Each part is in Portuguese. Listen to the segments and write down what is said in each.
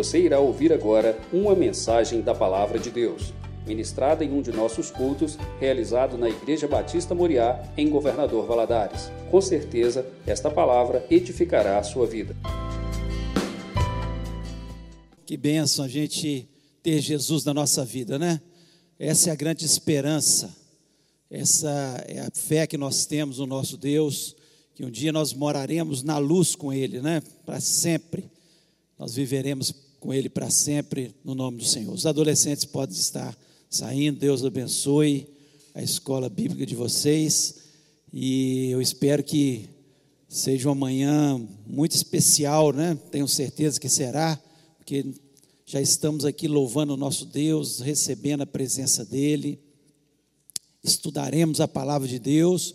Você irá ouvir agora uma mensagem da Palavra de Deus, ministrada em um de nossos cultos, realizado na Igreja Batista Moriá, em Governador Valadares. Com certeza, esta palavra edificará a sua vida. Que bênção a gente ter Jesus na nossa vida, né? Essa é a grande esperança, essa é a fé que nós temos no nosso Deus, que um dia nós moraremos na luz com Ele, né? Para sempre. Nós viveremos com Ele para sempre, no nome do Senhor. Os adolescentes podem estar saindo, Deus abençoe a escola bíblica de vocês, e eu espero que seja uma manhã muito especial, né? Tenho certeza que será, porque já estamos aqui louvando o nosso Deus, recebendo a presença dEle, estudaremos a palavra de Deus,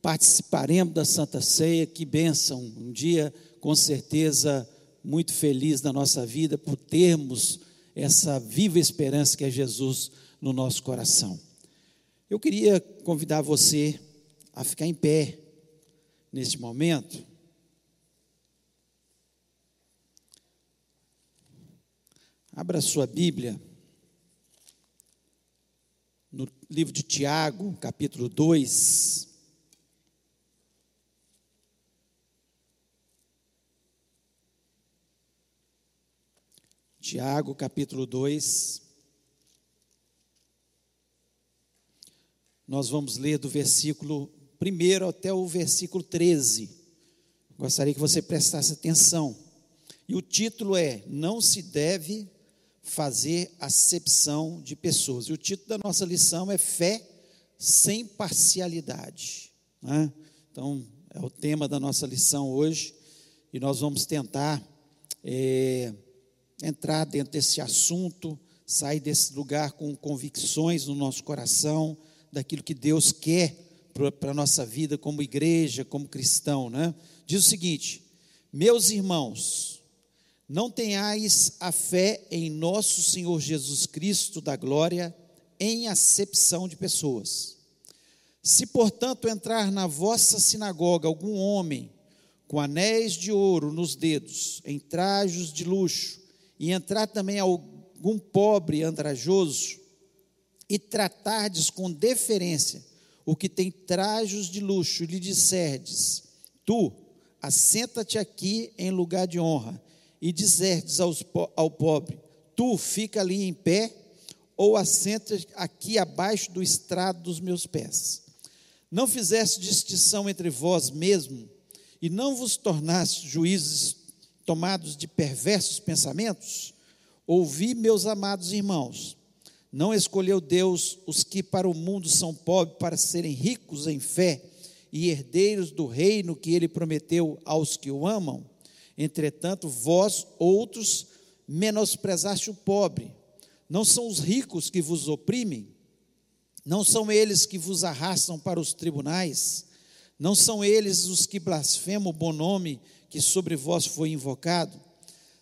participaremos da Santa Ceia, que bênção, um dia com certeza muito feliz na nossa vida por termos essa viva esperança que é Jesus no nosso coração. Eu queria convidar você a ficar em pé neste momento. Abra sua Bíblia no livro de Tiago, capítulo 2. Tiago, capítulo 2. Nós vamos ler do versículo 1 até o versículo 13. Gostaria que você prestasse atenção. E o título é: Não se deve fazer acepção de pessoas. E o título da nossa lição é Fé sem parcialidade. Né? Então, é o tema da nossa lição hoje, e nós vamos tentar é, entrar dentro desse assunto, sair desse lugar com convicções no nosso coração, daquilo que Deus quer para a nossa vida como igreja, como cristão. Né? Diz o seguinte: meus irmãos, não tenhais a fé em nosso Senhor Jesus Cristo da glória em acepção de pessoas. Se, portanto, entrar na vossa sinagoga algum homem com anéis de ouro nos dedos, em trajos de luxo, e entrar também algum pobre andrajoso, e tratardes com deferência o que tem trajos de luxo, lhe disserdes: Tu, assenta-te aqui em lugar de honra e disserdes ao pobre: Tu fica ali em pé, ou assenta aqui abaixo do estrado dos meus pés. Não fizeste distinção entre vós mesmo, e não vos tornaste juízes tomados de perversos pensamentos? Ouvi, meus amados irmãos, não escolheu Deus os que para o mundo são pobres para serem ricos em fé e herdeiros do reino que ele prometeu aos que o amam? Entretanto, vós outros menosprezaste o pobre. Não são os ricos que vos oprimem, não são eles que vos arrastam para os tribunais, não são eles os que blasfemam o bom nome que sobre vós foi invocado.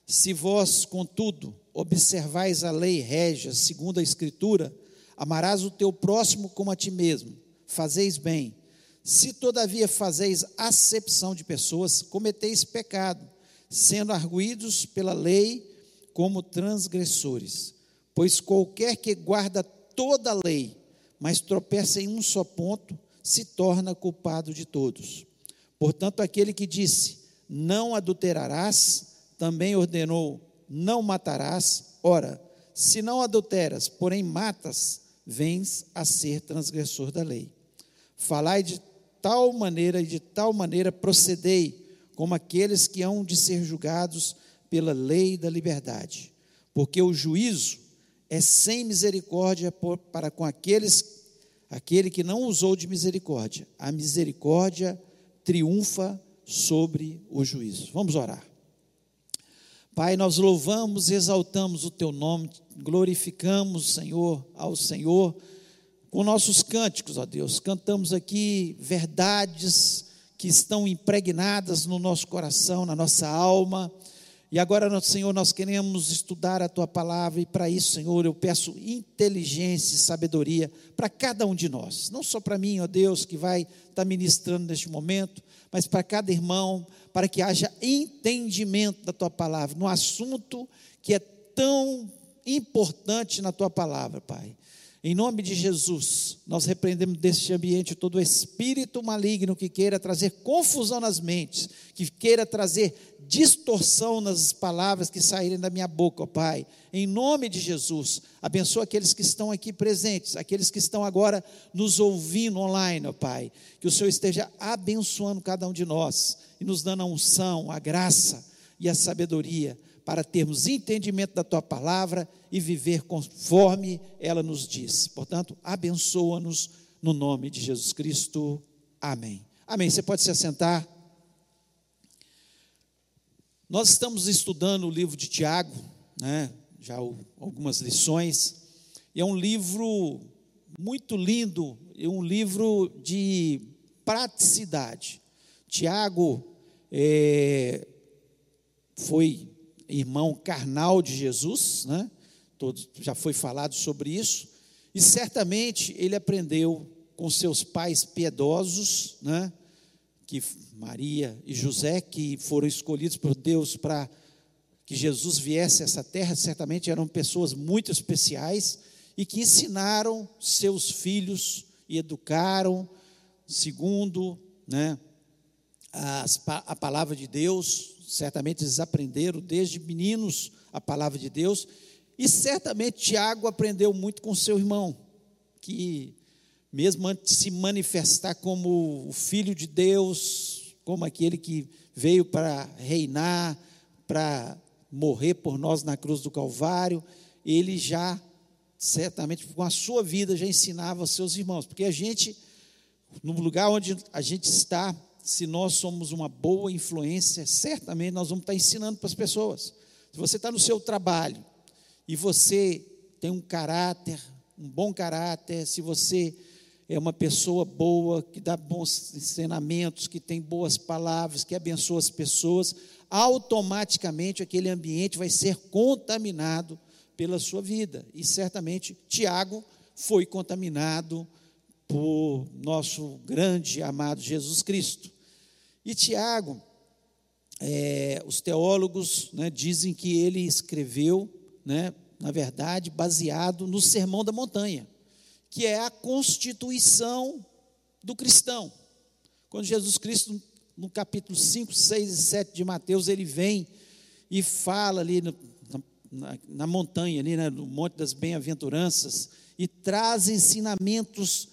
Se vós, contudo, observais a lei régia, segundo a Escritura, amarás o teu próximo como a ti mesmo, fazeis bem. Se todavia fazeis acepção de pessoas, cometeis pecado sendo arguídos pela lei como transgressores. Pois qualquer que guarda toda a lei, mas tropeça em um só ponto, se torna culpado de todos. Portanto, aquele que disse: Não adulterarás, também ordenou: Não matarás. Ora, se não adulteras, porém matas, vens a ser transgressor da lei. Falai de tal maneira e de tal maneira procedei como aqueles que hão de ser julgados pela lei da liberdade, porque o juízo é sem misericórdia para com aqueles aquele que não usou de misericórdia. A misericórdia triunfa sobre o juízo. Vamos orar. Pai, nós louvamos exaltamos o teu nome, glorificamos, Senhor, ao Senhor com nossos cânticos, ó Deus. Cantamos aqui verdades que estão impregnadas no nosso coração, na nossa alma. E agora, Senhor, nós queremos estudar a tua palavra e para isso, Senhor, eu peço inteligência e sabedoria para cada um de nós. Não só para mim, ó Deus, que vai estar ministrando neste momento, mas para cada irmão, para que haja entendimento da tua palavra, no assunto que é tão importante na tua palavra, Pai. Em nome de Jesus, nós repreendemos deste ambiente todo espírito maligno que queira trazer confusão nas mentes, que queira trazer distorção nas palavras que saírem da minha boca, ó Pai. Em nome de Jesus, abençoa aqueles que estão aqui presentes, aqueles que estão agora nos ouvindo online, ó Pai. Que o Senhor esteja abençoando cada um de nós e nos dando a unção, a graça e a sabedoria para termos entendimento da tua palavra e viver conforme ela nos diz. Portanto, abençoa-nos no nome de Jesus Cristo. Amém. Amém. Você pode se assentar. Nós estamos estudando o livro de Tiago, né? já algumas lições, e é um livro muito lindo, é um livro de praticidade. Tiago é, foi irmão carnal de Jesus, né? Todo, já foi falado sobre isso, e certamente ele aprendeu com seus pais piedosos, né? Que Maria e José, que foram escolhidos por Deus para que Jesus viesse a essa terra, certamente eram pessoas muito especiais e que ensinaram seus filhos e educaram segundo né, a palavra de Deus, certamente eles aprenderam desde meninos a palavra de Deus, e certamente Tiago aprendeu muito com seu irmão, que mesmo antes de se manifestar como o filho de Deus, como aquele que veio para reinar, para morrer por nós na cruz do Calvário, ele já certamente com a sua vida já ensinava aos seus irmãos, porque a gente no lugar onde a gente está, se nós somos uma boa influência, certamente nós vamos estar ensinando para as pessoas. Se você está no seu trabalho e você tem um caráter, um bom caráter, se você é uma pessoa boa, que dá bons ensinamentos, que tem boas palavras, que abençoa as pessoas, automaticamente aquele ambiente vai ser contaminado pela sua vida. E certamente Tiago foi contaminado por nosso grande amado Jesus Cristo. E Tiago, é, os teólogos né, dizem que ele escreveu, né, na verdade, baseado no Sermão da Montanha, que é a constituição do cristão. Quando Jesus Cristo, no capítulo 5, 6 e 7 de Mateus, ele vem e fala ali no, na, na, montanha, ali né, no Monte das Bem-aventuranças, e traz ensinamentos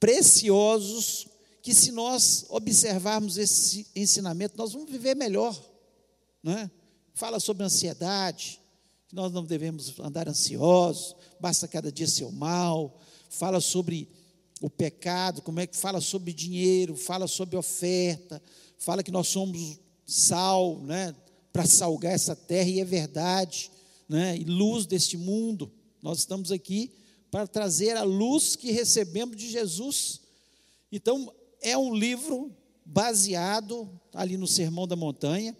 preciosos que se nós observarmos esse ensinamento, nós vamos viver melhor. Não é? Fala sobre ansiedade, que nós não devemos andar ansiosos, basta cada dia ser mal. Fala sobre o pecado, como é que fala sobre dinheiro, fala sobre oferta, fala que nós somos sal, né, para salgar essa terra, e é verdade, né, e luz deste mundo. Nós estamos aqui para trazer a luz que recebemos de Jesus. Então, é um livro baseado ali no Sermão da Montanha,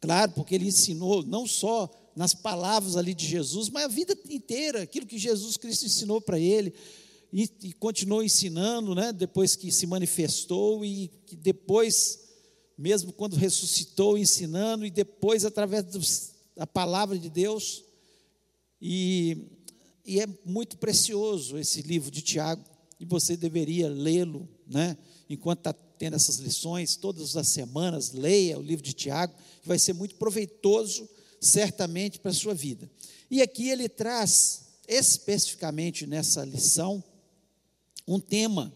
claro, porque ele ensinou não só nas palavras ali de Jesus, mas a vida inteira, aquilo que Jesus Cristo ensinou para ele, e, e, continuou ensinando, né, depois que se manifestou, e que depois, mesmo quando ressuscitou, ensinando, e depois através da palavra de Deus, e e é muito precioso esse livro de Tiago, e você deveria lê-lo, né? Enquanto está tendo essas lições, todas as semanas, leia o livro de Tiago, que vai ser muito proveitoso, certamente, para a sua vida. E aqui ele traz, especificamente nessa lição, um tema,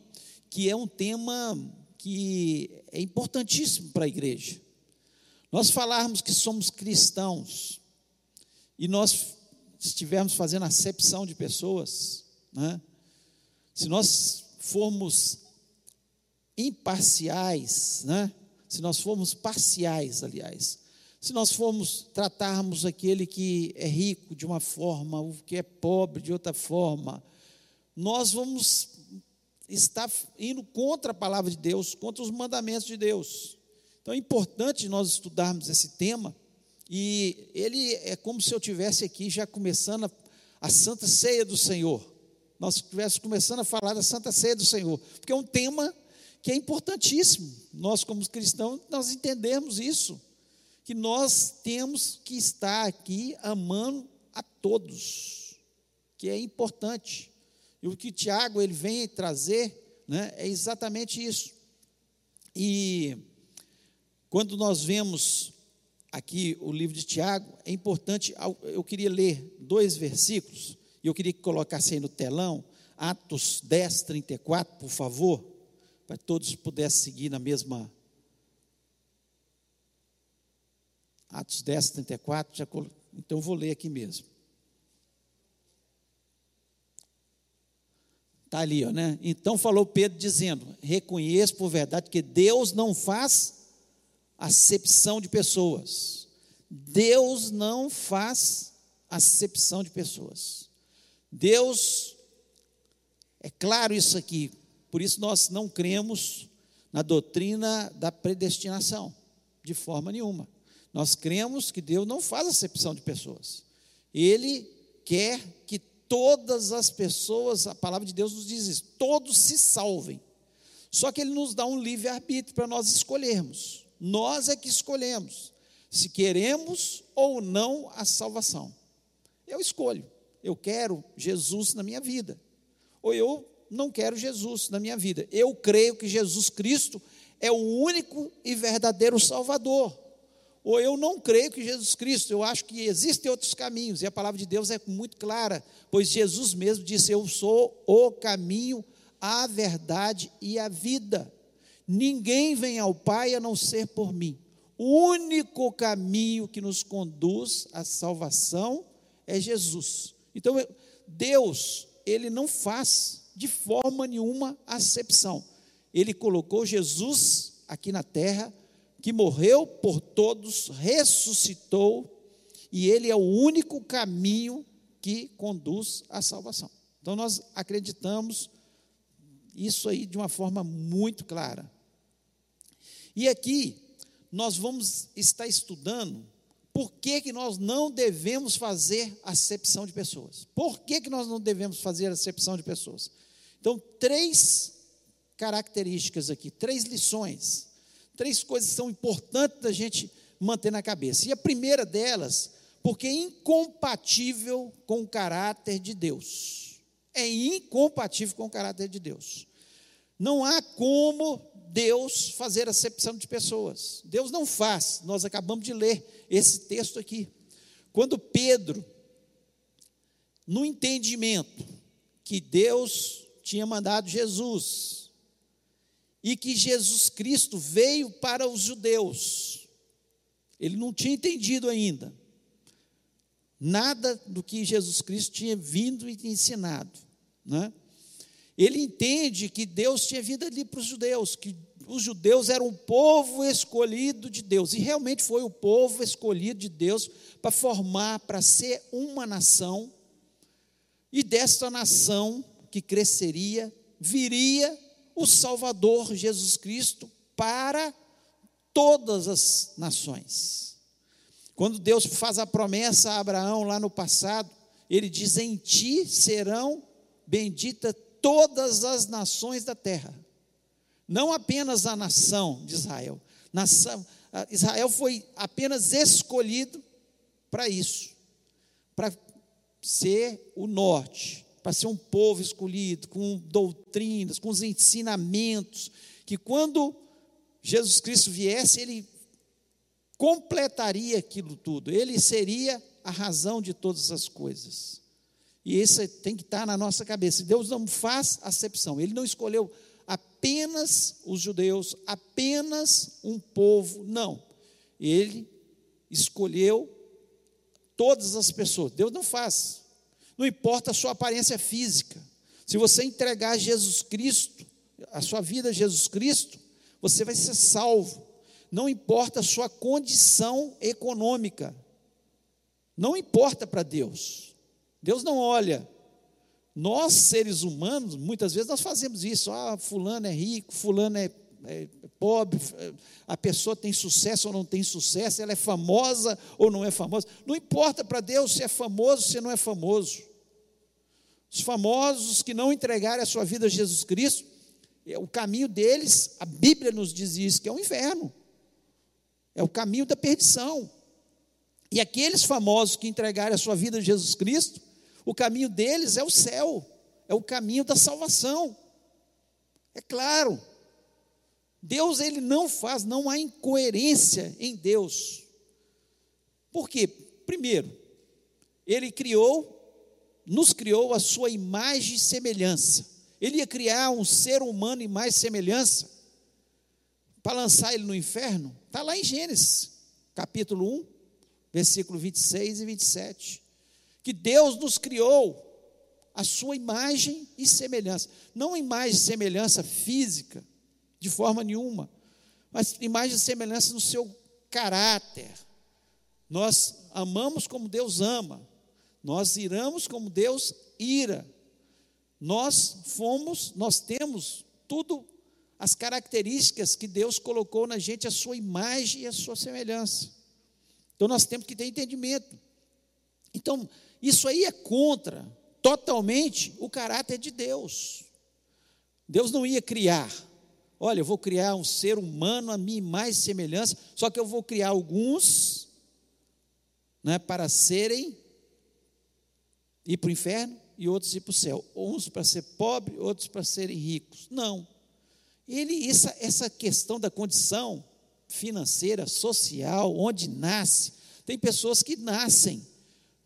que é um tema que é importantíssimo para a igreja. Nós falarmos que somos cristãos, e nós estivermos fazendo acepção de pessoas, né? se nós formos imparciais, né? se nós formos parciais, aliás, se nós formos tratarmos aquele que é rico de uma forma, o que é pobre de outra forma, nós vamos estar indo contra a palavra de Deus, contra os mandamentos de Deus. Então é importante nós estudarmos esse tema e ele é como se eu tivesse aqui já começando a, a Santa Ceia do Senhor. Nós estivéssemos começando a falar da Santa Ceia do Senhor, porque é um tema que é importantíssimo. Nós, como cristãos, nós entendemos isso, que nós temos que estar aqui amando a todos, que é importante. E o que Tiago ele vem trazer, né, é exatamente isso. E quando nós vemos aqui o livro de Tiago, é importante, eu queria ler dois versículos, e eu queria que colocasse aí no telão, Atos 10, 34, por favor, para todos pudessem seguir na mesma. Atos 10, 34, já colo... então eu vou ler aqui mesmo. Está ali, ó, né? Então falou Pedro dizendo: Reconheço por verdade que Deus não faz acepção de pessoas. Deus não faz acepção de pessoas. Deus é claro isso aqui, por isso nós não cremos na doutrina da predestinação, de forma nenhuma. Nós cremos que Deus não faz acepção de pessoas. Ele quer que todas as pessoas, a palavra de Deus nos diz isso, todos se salvem. Só que ele nos dá um livre-arbítrio para nós escolhermos. Nós é que escolhemos se queremos ou não a salvação. Eu escolho. Eu quero Jesus na minha vida ou eu não quero Jesus na minha vida. Eu creio que Jesus Cristo é o único e verdadeiro Salvador. Ou eu não creio que Jesus Cristo, eu acho que existem outros caminhos, e a palavra de Deus é muito clara, pois Jesus mesmo disse: Eu sou o caminho, a verdade e a vida. Ninguém vem ao Pai a não ser por mim. O único caminho que nos conduz à salvação é Jesus. Então, Deus ele não faz de forma nenhuma acepção. Ele colocou Jesus aqui na terra, que morreu por todos, ressuscitou, e ele é o único caminho que conduz à salvação. Então nós acreditamos isso aí de uma forma muito clara. E aqui nós vamos estar estudando por que, que nós não devemos fazer acepção de pessoas? Por que, que nós não devemos fazer acepção de pessoas? Então, três características aqui, três lições, três coisas são importantes da gente manter na cabeça. E a primeira delas, porque é incompatível com o caráter de Deus. É incompatível com o caráter de Deus. Não há como Deus fazer acepção de pessoas. Deus não faz. Nós acabamos de ler esse texto aqui. Quando Pedro, no entendimento que Deus tinha mandado Jesus e que Jesus Cristo veio para os judeus, ele não tinha entendido ainda nada do que Jesus Cristo tinha vindo e ensinado, né? ele entende que Deus tinha vindo ali para os judeus, que os judeus eram o povo escolhido de Deus, e realmente foi o povo escolhido de Deus para formar, para ser uma nação, e desta nação que cresceria, viria o Salvador Jesus Cristo para todas as nações. Quando Deus faz a promessa a Abraão lá no passado, ele diz: Em ti serão benditas todas as nações da terra. Não apenas a nação de Israel. Nação, Israel foi apenas escolhido para isso, para ser o norte, para ser um povo escolhido, com doutrinas, com os ensinamentos, que quando Jesus Cristo viesse, ele completaria aquilo tudo, ele seria a razão de todas as coisas. E isso tem que estar na nossa cabeça. Deus não faz acepção. Ele não escolheu apenas os judeus, apenas um povo. Não. Ele escolheu todas as pessoas. Deus não faz. Não importa a sua aparência física. Se você entregar Jesus Cristo, a sua vida a Jesus Cristo, você vai ser salvo. Não importa a sua condição econômica. Não importa para Deus. Deus não olha. Nós, seres humanos, muitas vezes nós fazemos isso. Ah, fulano é rico, fulano é, é pobre, a pessoa tem sucesso ou não tem sucesso, ela é famosa ou não é famosa. Não importa para Deus se é famoso ou se não é famoso. Os famosos que não entregarem a sua vida a Jesus Cristo, é, o caminho deles, a Bíblia nos diz isso, que é o inferno. É o caminho da perdição. E aqueles famosos que entregaram a sua vida a Jesus Cristo, o caminho deles é o céu, é o caminho da salvação. É claro. Deus ele não faz, não há incoerência em Deus. Por quê? Primeiro, ele criou, nos criou a sua imagem e semelhança. Ele ia criar um ser humano em mais semelhança para lançar ele no inferno? Está lá em Gênesis, capítulo 1, versículo 26 e 27. Que Deus nos criou a sua imagem e semelhança. Não imagem e semelhança física, de forma nenhuma, mas imagem e semelhança no seu caráter. Nós amamos como Deus ama, nós iramos como Deus ira. Nós fomos, nós temos tudo as características que Deus colocou na gente, a sua imagem e a sua semelhança. Então nós temos que ter entendimento. Então, isso aí é contra totalmente o caráter de Deus. Deus não ia criar, olha, eu vou criar um ser humano a minha e semelhança, só que eu vou criar alguns né, para serem ir para o inferno e outros ir para o céu. Uns para ser pobre, outros para serem ricos. Não. Ele, essa, essa questão da condição financeira, social, onde nasce, tem pessoas que nascem,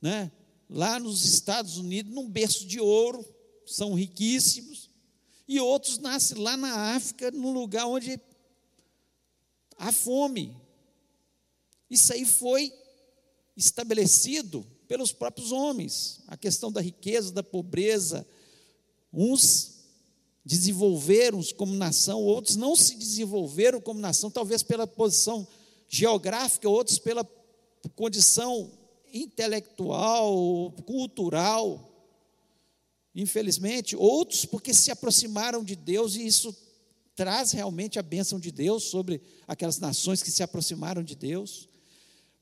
né, lá nos Estados Unidos, num berço de ouro, são riquíssimos, e outros nascem lá na África, num lugar onde há fome. Isso aí foi estabelecido pelos próprios homens, a questão da riqueza, da pobreza. Uns desenvolveram-se como nação, outros não se desenvolveram como nação, talvez pela posição geográfica, outros pela condição intelectual, cultural. Infelizmente, outros porque se aproximaram de Deus e isso traz realmente a bênção de Deus sobre aquelas nações que se aproximaram de Deus.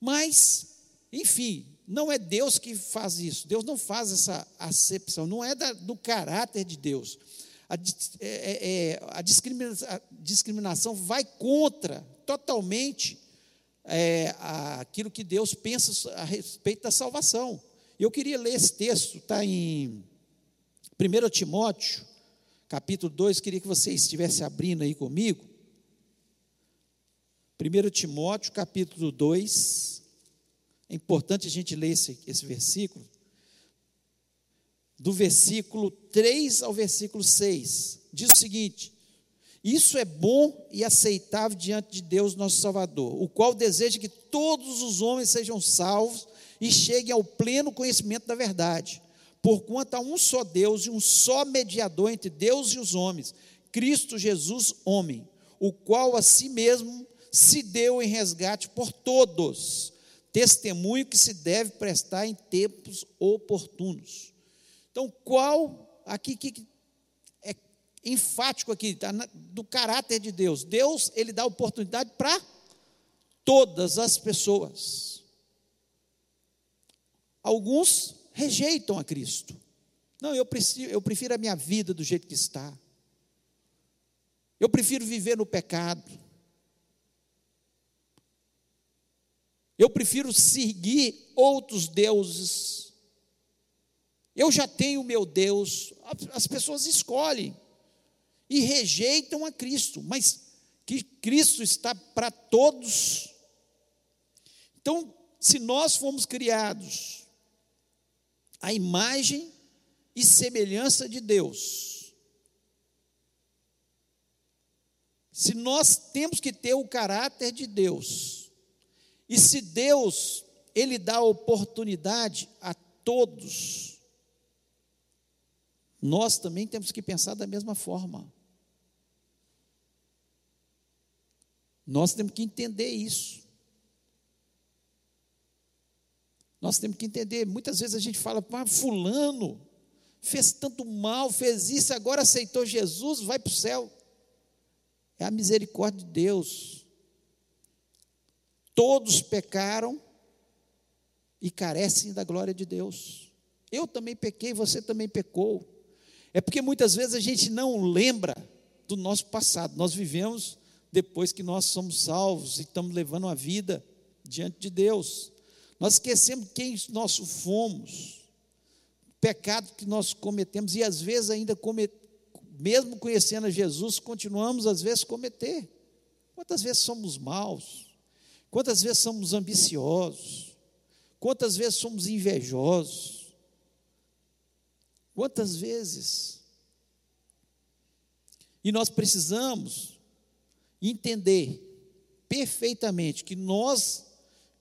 Mas, enfim, não é Deus que faz isso. Deus não faz essa acepção, não é da, do caráter de Deus a, é, é, é, a, discriminação, a discriminação vai contra totalmente é, aquilo que Deus pensa a respeito da salvação. Eu queria ler esse texto, está em 1 Timóteo, capítulo 2, queria que você estivesse abrindo aí comigo. 1 Timóteo, capítulo 2, é importante a gente ler esse, esse versículo. Do versículo 3 ao versículo 6, diz o seguinte: Isso é bom e aceitável diante de Deus, nosso Salvador, o qual deseja que todos os homens sejam salvos e cheguem ao pleno conhecimento da verdade. Porquanto há um só Deus e um só mediador entre Deus e os homens, Cristo Jesus, homem, o qual a si mesmo se deu em resgate por todos, testemunho que se deve prestar em tempos oportunos. Então, qual aqui que é enfático aqui tá, do caráter de Deus? Deus ele dá oportunidade para todas as pessoas. Alguns rejeitam a Cristo. Não, eu prefiro, eu prefiro a minha vida do jeito que está. Eu prefiro viver no pecado. Eu prefiro seguir outros deuses. Eu já tenho meu Deus. As pessoas escolhem e rejeitam a Cristo, mas que Cristo está para todos. Então, se nós fomos criados à imagem e semelhança de Deus, se nós temos que ter o caráter de Deus, e se Deus ele dá oportunidade a todos, nós também temos que pensar da mesma forma. Nós temos que entender isso. Nós temos que entender. Muitas vezes a gente fala, mas Fulano fez tanto mal, fez isso, agora aceitou Jesus, vai para o céu. É a misericórdia de Deus. Todos pecaram e carecem da glória de Deus. Eu também pequei, você também pecou. É porque muitas vezes a gente não lembra do nosso passado. Nós vivemos depois que nós somos salvos e estamos levando a vida diante de Deus. Nós esquecemos quem nós fomos, pecado que nós cometemos e às vezes ainda mesmo conhecendo a Jesus, continuamos às vezes cometer. Quantas vezes somos maus? Quantas vezes somos ambiciosos? Quantas vezes somos invejosos? Quantas vezes? E nós precisamos entender perfeitamente que nós,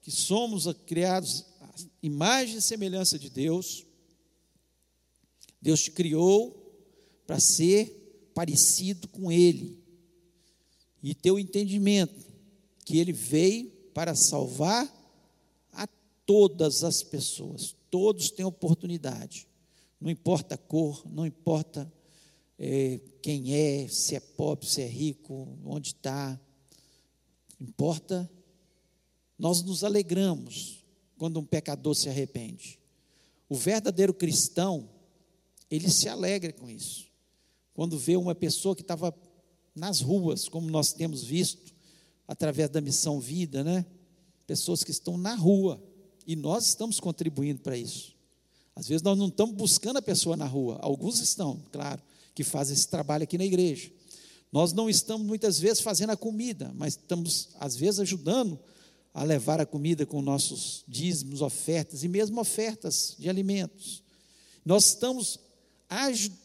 que somos criados à imagem e semelhança de Deus, Deus te criou para ser parecido com Ele e ter o entendimento que Ele veio para salvar a todas as pessoas, todos têm oportunidade, não importa a cor, não importa é, quem é, se é pobre, se é rico, onde está. Importa, nós nos alegramos quando um pecador se arrepende. O verdadeiro cristão, ele se alegra com isso. Quando vê uma pessoa que estava nas ruas, como nós temos visto, através da missão vida, né? Pessoas que estão na rua, e nós estamos contribuindo para isso. Às vezes nós não estamos buscando a pessoa na rua, alguns estão, claro, que fazem esse trabalho aqui na igreja. Nós não estamos muitas vezes fazendo a comida, mas estamos, às vezes, ajudando a levar a comida com nossos dízimos, ofertas e mesmo ofertas de alimentos. Nós estamos,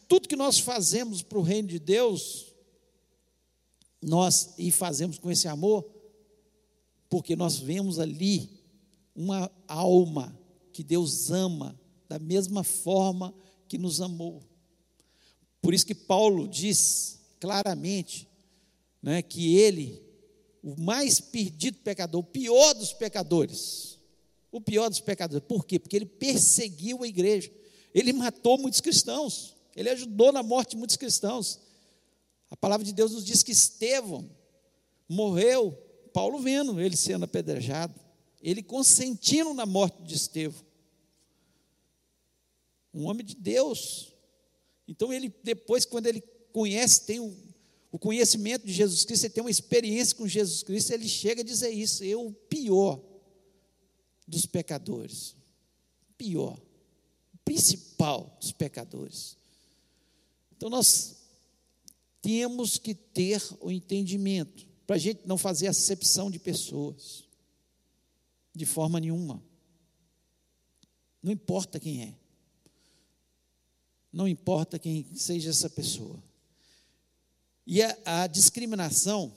tudo que nós fazemos para o reino de Deus, nós e fazemos com esse amor, porque nós vemos ali uma alma que Deus ama da mesma forma que nos amou. Por isso que Paulo diz claramente né, que ele, o mais perdido pecador, o pior dos pecadores, o pior dos pecadores, por quê? Porque ele perseguiu a igreja, ele matou muitos cristãos, ele ajudou na morte de muitos cristãos. A palavra de Deus nos diz que Estevão morreu, Paulo vendo ele sendo apedrejado, ele consentindo na morte de Estevão. Um homem de Deus, então ele depois, quando ele conhece, tem o, o conhecimento de Jesus Cristo, ele tem uma experiência com Jesus Cristo, ele chega a dizer isso, eu o pior dos pecadores. Pior. Principal dos pecadores. Então nós temos que ter o entendimento, para a gente não fazer acepção de pessoas, de forma nenhuma. Não importa quem é. Não importa quem seja essa pessoa. E a, a discriminação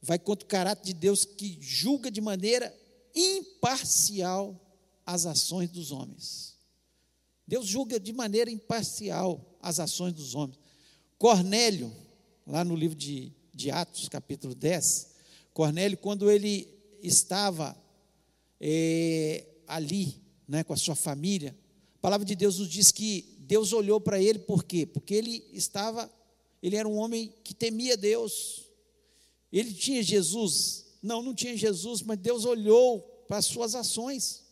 vai contra o caráter de Deus que julga de maneira imparcial as ações dos homens. Deus julga de maneira imparcial as ações dos homens. Cornélio, lá no livro de, de Atos, capítulo 10, Cornélio, quando ele estava é, ali, né, com a sua família, a palavra de Deus nos diz que Deus olhou para ele por quê? Porque ele estava, ele era um homem que temia Deus. Ele tinha Jesus? Não, não tinha Jesus, mas Deus olhou para as suas ações.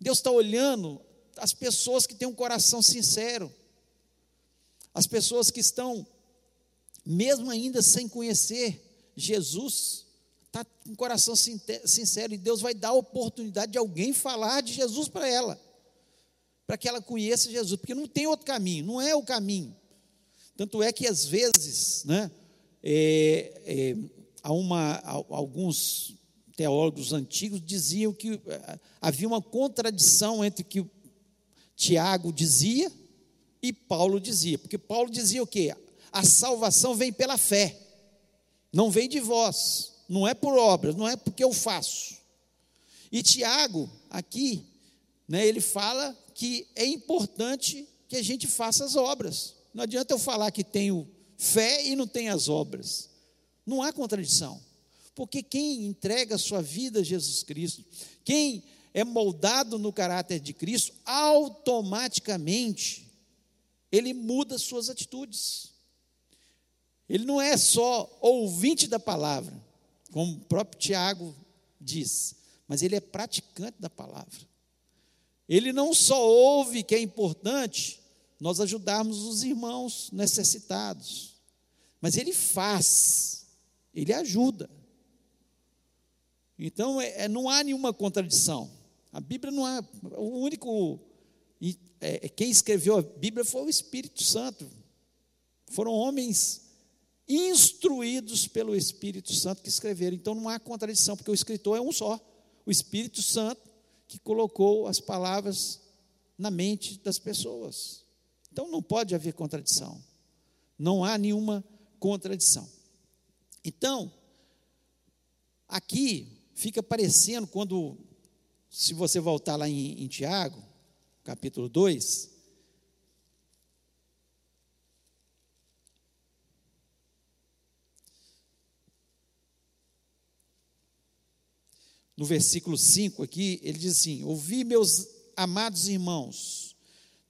Deus está olhando as pessoas que têm um coração sincero, as pessoas que estão, mesmo ainda sem conhecer Jesus, está com um coração sincero e Deus vai dar a oportunidade de alguém falar de Jesus para ela para que ela conheça Jesus, porque não tem outro caminho, não é o caminho. Tanto é que às vezes, né, é, é, há uma, alguns teólogos antigos diziam que é, havia uma contradição entre o que Tiago dizia e Paulo dizia, porque Paulo dizia o quê? A salvação vem pela fé, não vem de vós, não é por obras, não é porque eu faço. E Tiago, aqui, né, ele fala que é importante que a gente faça as obras. Não adianta eu falar que tenho fé e não tenho as obras. Não há contradição. Porque quem entrega a sua vida a Jesus Cristo, quem é moldado no caráter de Cristo, automaticamente ele muda suas atitudes. Ele não é só ouvinte da palavra, como o próprio Tiago diz, mas ele é praticante da palavra. Ele não só ouve que é importante nós ajudarmos os irmãos necessitados. mas ele faz, ele ajuda. Então, é, é, não há nenhuma contradição. A Bíblia não há. O único. É, quem escreveu a Bíblia foi o Espírito Santo. Foram homens instruídos pelo Espírito Santo que escreveram. Então não há contradição, porque o escritor é um só. O Espírito Santo que colocou as palavras na mente das pessoas. Então não pode haver contradição. Não há nenhuma contradição. Então, aqui fica parecendo quando, se você voltar lá em, em Tiago, capítulo 2, no versículo 5 aqui, ele diz assim: Ouvi, meus amados irmãos,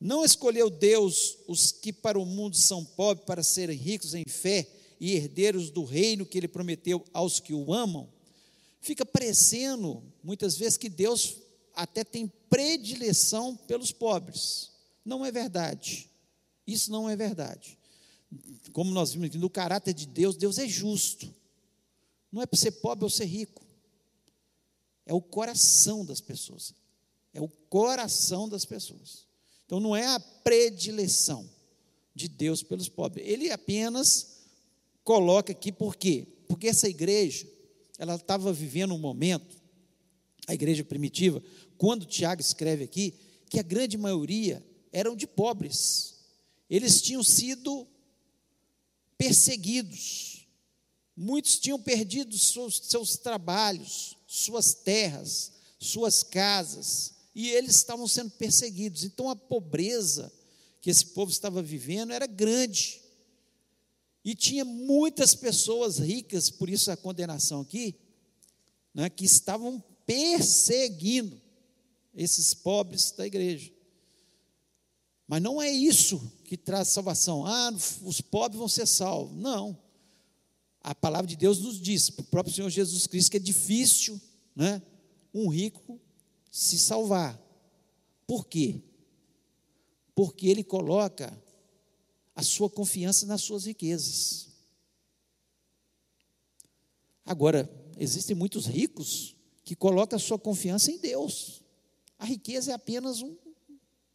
não escolheu Deus os que para o mundo são pobres para serem ricos em fé e herdeiros do reino que ele prometeu aos que o amam? Fica parecendo, muitas vezes, que Deus até tem predileção pelos pobres. Não é verdade. Isso não é verdade. Como nós vimos aqui, no caráter de Deus, Deus é justo. Não é para ser pobre ou ser rico. É o coração das pessoas. É o coração das pessoas. Então não é a predileção de Deus pelos pobres. Ele apenas coloca aqui por quê? Porque essa igreja, ela estava vivendo um momento, a igreja primitiva, quando Tiago escreve aqui, que a grande maioria eram de pobres. Eles tinham sido perseguidos. Muitos tinham perdido seus, seus trabalhos, suas terras, suas casas, e eles estavam sendo perseguidos. Então a pobreza que esse povo estava vivendo era grande. E tinha muitas pessoas ricas, por isso a condenação aqui, né, que estavam perseguindo esses pobres da igreja. Mas não é isso que traz salvação. Ah, os pobres vão ser salvos. Não a palavra de Deus nos diz, o próprio Senhor Jesus Cristo, que é difícil né, um rico se salvar. Por quê? Porque ele coloca a sua confiança nas suas riquezas. Agora, existem muitos ricos que colocam a sua confiança em Deus. A riqueza é apenas um,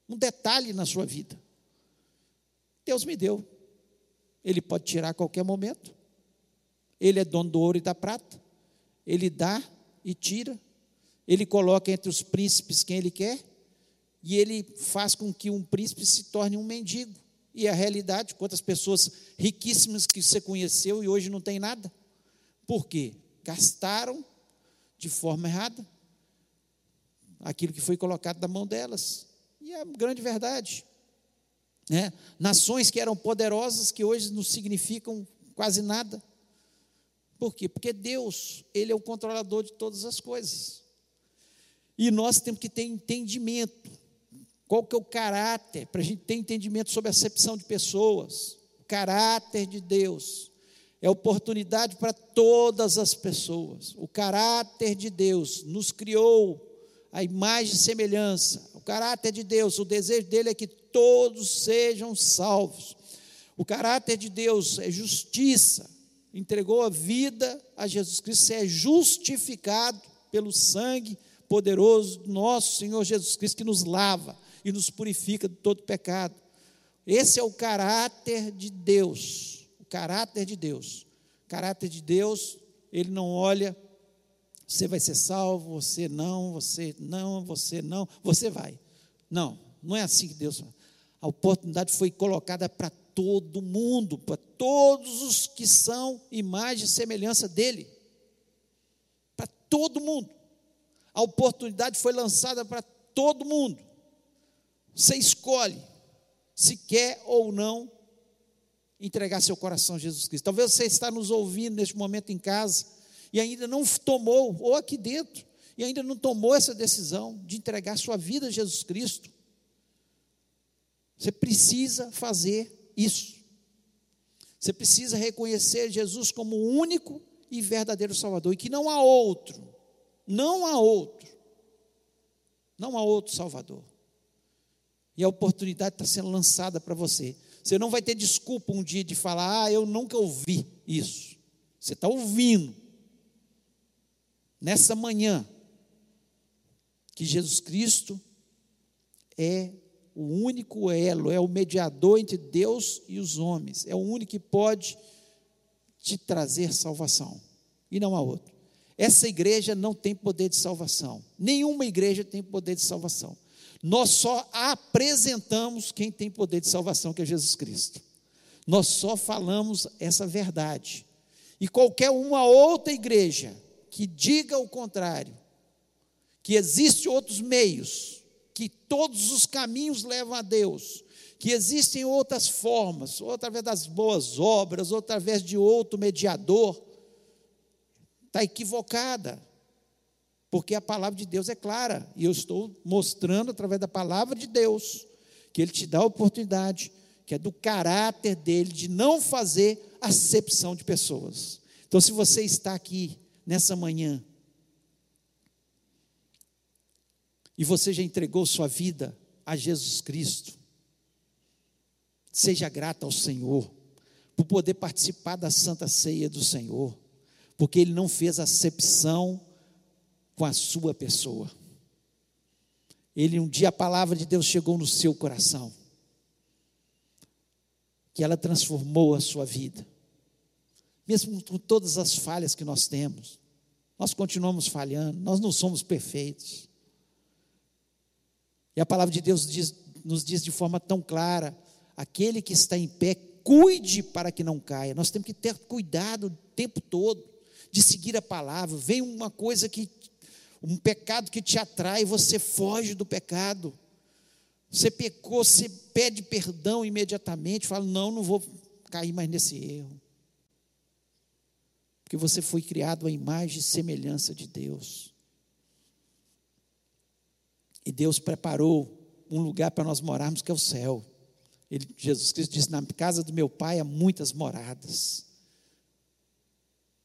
um detalhe na sua vida. Deus me deu. Ele pode tirar a qualquer momento. Ele é dono do ouro e da prata. Ele dá e tira. Ele coloca entre os príncipes quem ele quer. E ele faz com que um príncipe se torne um mendigo. E a realidade, quantas pessoas riquíssimas que você conheceu e hoje não tem nada. Por quê? Gastaram de forma errada aquilo que foi colocado na mão delas. E é grande verdade. Né? Nações que eram poderosas, que hoje não significam quase nada, por quê? Porque Deus, Ele é o controlador de todas as coisas. E nós temos que ter entendimento. Qual que é o caráter? Para a gente ter entendimento sobre a acepção de pessoas. O caráter de Deus. É oportunidade para todas as pessoas. O caráter de Deus nos criou a imagem e semelhança. O caráter de Deus, o desejo dele é que todos sejam salvos. O caráter de Deus é justiça entregou a vida a Jesus Cristo, é justificado pelo sangue poderoso do nosso Senhor Jesus Cristo, que nos lava e nos purifica de todo pecado. Esse é o caráter de Deus. O caráter de Deus. O caráter de Deus, ele não olha, você vai ser salvo, você não, você não, você não, você vai. Não, não é assim que Deus faz. A oportunidade foi colocada para todo mundo, para todos os que são imagem e semelhança dele. Para todo mundo. A oportunidade foi lançada para todo mundo. Você escolhe se quer ou não entregar seu coração a Jesus Cristo. Talvez você está nos ouvindo neste momento em casa e ainda não tomou, ou aqui dentro, e ainda não tomou essa decisão de entregar sua vida a Jesus Cristo. Você precisa fazer isso. Você precisa reconhecer Jesus como o único e verdadeiro Salvador, e que não há outro, não há outro, não há outro Salvador. E a oportunidade está sendo lançada para você. Você não vai ter desculpa um dia de falar, ah, eu nunca ouvi isso. Você está ouvindo. Nessa manhã, que Jesus Cristo é o único elo, é o mediador entre Deus e os homens, é o único que pode te trazer salvação, e não há outro. Essa igreja não tem poder de salvação, nenhuma igreja tem poder de salvação. Nós só apresentamos quem tem poder de salvação, que é Jesus Cristo. Nós só falamos essa verdade. E qualquer uma outra igreja que diga o contrário, que existem outros meios, que todos os caminhos levam a Deus, que existem outras formas, ou através das boas obras, ou através de outro mediador, está equivocada. Porque a palavra de Deus é clara, e eu estou mostrando através da palavra de Deus, que Ele te dá a oportunidade, que é do caráter dele, de não fazer acepção de pessoas. Então, se você está aqui nessa manhã, e você já entregou sua vida a Jesus Cristo, seja grato ao Senhor, por poder participar da santa ceia do Senhor, porque Ele não fez acepção com a sua pessoa. Ele, um dia, a palavra de Deus chegou no seu coração, que ela transformou a sua vida, mesmo com todas as falhas que nós temos, nós continuamos falhando, nós não somos perfeitos. E a palavra de Deus diz, nos diz de forma tão clara: aquele que está em pé, cuide para que não caia. Nós temos que ter cuidado o tempo todo de seguir a palavra. Vem uma coisa que um pecado que te atrai, você foge do pecado. Você pecou, você pede perdão imediatamente, fala: Não, não vou cair mais nesse erro. Porque você foi criado à imagem e semelhança de Deus. E Deus preparou um lugar para nós morarmos, que é o céu. Ele, Jesus Cristo disse: Na casa do meu pai há muitas moradas.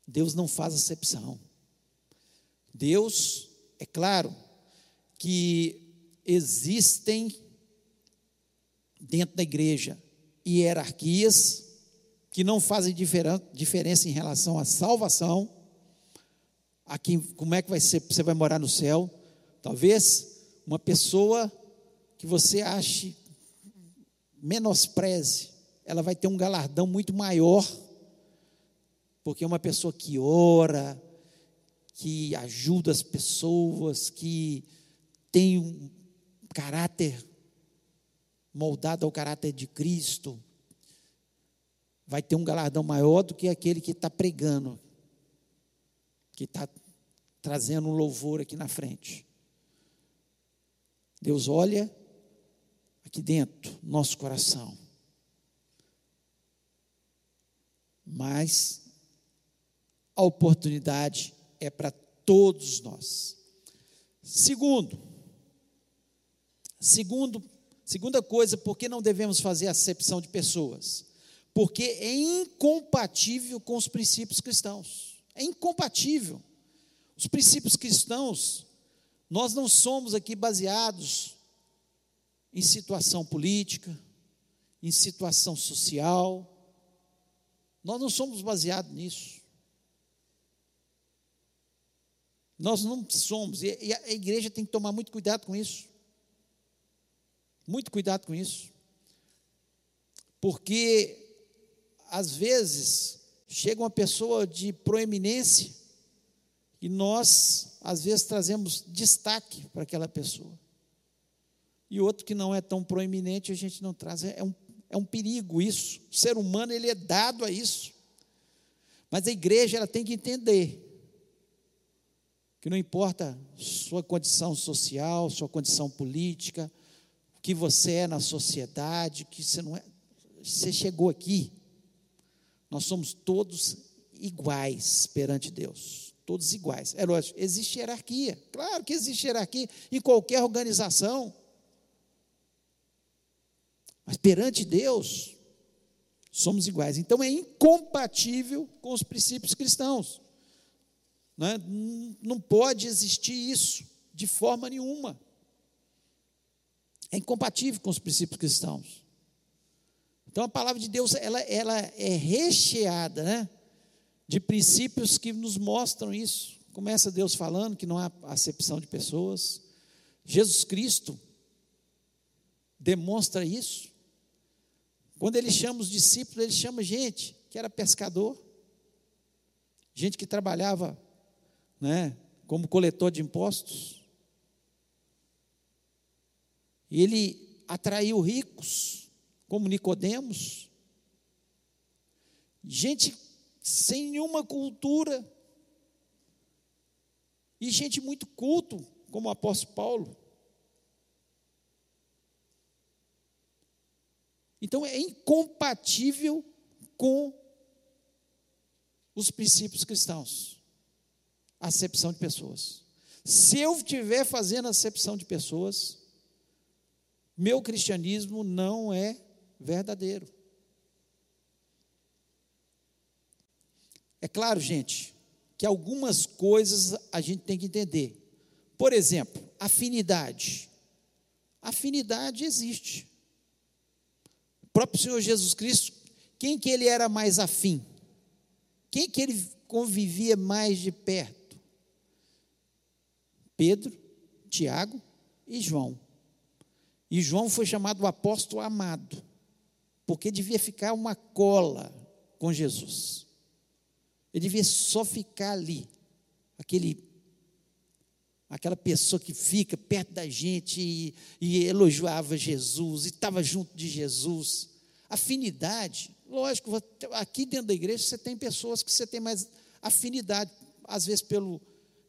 Deus não faz acepção. Deus, é claro, que existem dentro da igreja hierarquias que não fazem diferença em relação à salvação. Aqui, como é que vai ser? Você vai morar no céu? Talvez uma pessoa que você ache menospreze, ela vai ter um galardão muito maior, porque é uma pessoa que ora, que ajuda as pessoas, que tem um caráter moldado ao caráter de Cristo, vai ter um galardão maior do que aquele que está pregando, que está trazendo um louvor aqui na frente. Deus olha aqui dentro, nosso coração. Mas a oportunidade é para todos nós. Segundo, segundo, segunda coisa, por que não devemos fazer acepção de pessoas? Porque é incompatível com os princípios cristãos. É incompatível. Os princípios cristãos, nós não somos aqui baseados em situação política, em situação social. Nós não somos baseados nisso. Nós não somos, e a igreja tem que tomar muito cuidado com isso. Muito cuidado com isso. Porque, às vezes, chega uma pessoa de proeminência e nós, às vezes, trazemos destaque para aquela pessoa. E outro que não é tão proeminente, a gente não traz. É um, é um perigo isso. O ser humano, ele é dado a isso. Mas a igreja, ela tem que entender que não importa sua condição social, sua condição política, o que você é na sociedade, que você não é, você chegou aqui. Nós somos todos iguais perante Deus, todos iguais. É lógico, existe hierarquia. Claro que existe hierarquia em qualquer organização. Mas perante Deus, somos iguais. Então é incompatível com os princípios cristãos. Né? Não pode existir isso de forma nenhuma. É incompatível com os princípios cristãos. Então a palavra de Deus ela, ela é recheada né, de princípios que nos mostram isso. Começa Deus falando que não há acepção de pessoas. Jesus Cristo demonstra isso. Quando ele chama os discípulos, ele chama gente que era pescador, gente que trabalhava né, como coletor de impostos. Ele atraiu ricos, como Nicodemos, gente sem nenhuma cultura, e gente muito culto, como o apóstolo Paulo. Então é incompatível com os princípios cristãos. Acepção de pessoas. Se eu estiver fazendo acepção de pessoas, meu cristianismo não é verdadeiro. É claro, gente, que algumas coisas a gente tem que entender. Por exemplo, afinidade. Afinidade existe. O próprio Senhor Jesus Cristo, quem que ele era mais afim? Quem que ele convivia mais de perto? Pedro, Tiago e João. E João foi chamado o apóstolo amado, porque devia ficar uma cola com Jesus. Ele devia só ficar ali, aquele aquela pessoa que fica perto da gente e, e elogiava Jesus e estava junto de Jesus. Afinidade, lógico, aqui dentro da igreja você tem pessoas que você tem mais afinidade, às vezes pelo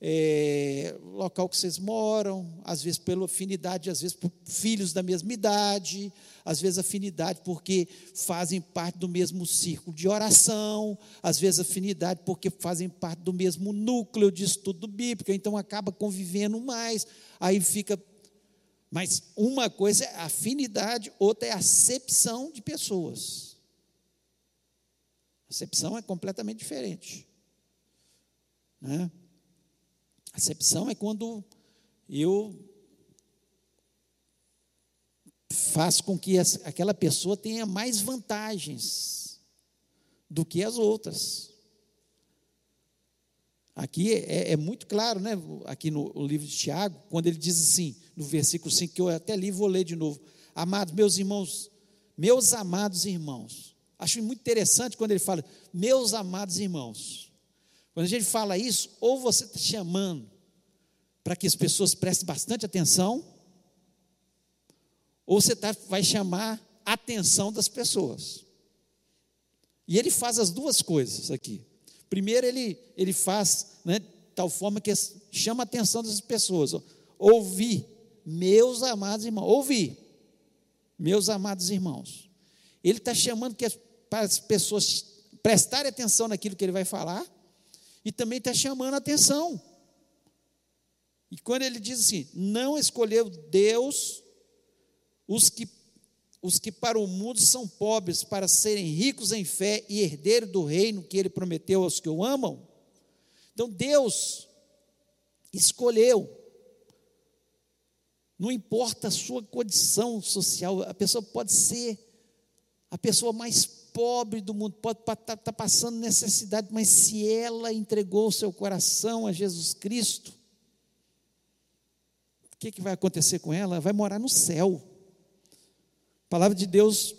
é, local que vocês moram, às vezes pela afinidade, às vezes por filhos da mesma idade, às vezes afinidade porque fazem parte do mesmo círculo de oração, às vezes afinidade porque fazem parte do mesmo núcleo de estudo bíblico, então acaba convivendo mais, aí fica. Mas uma coisa é afinidade, outra é acepção de pessoas. Acepção é completamente diferente. Né? Acepção é quando eu faço com que aquela pessoa tenha mais vantagens do que as outras. Aqui é, é, muito claro, né? Aqui no, livro de Tiago, quando ele diz assim, no versículo 5, que eu até li, vou ler de novo. Amados meus irmãos, meus amados irmãos. Acho muito interessante quando ele fala, meus amados irmãos. Quando a gente fala isso, ou você está chamando para que as pessoas prestem bastante atenção, ou você tá, vai chamar a atenção das pessoas. E ele faz as duas coisas aqui. Primeiro, ele, ele faz né, tal forma que chama a atenção das pessoas. Ouvir, meus amados irmãos, ouvir, meus amados irmãos. Ele está chamando que as, para as pessoas prestarem atenção naquilo que ele vai falar e também está chamando a atenção. E quando ele diz assim: não escolheu Deus os que, os que para o mundo são pobres, para serem ricos em fé e herdeiros do reino que ele prometeu aos que o amam. Então Deus escolheu. Não importa a sua condição social, a pessoa pode ser a pessoa mais pobre do mundo, pode estar tá, tá passando necessidade, mas se ela entregou o seu coração a Jesus Cristo, o que, que vai acontecer com ela? Vai morar no céu. A palavra de Deus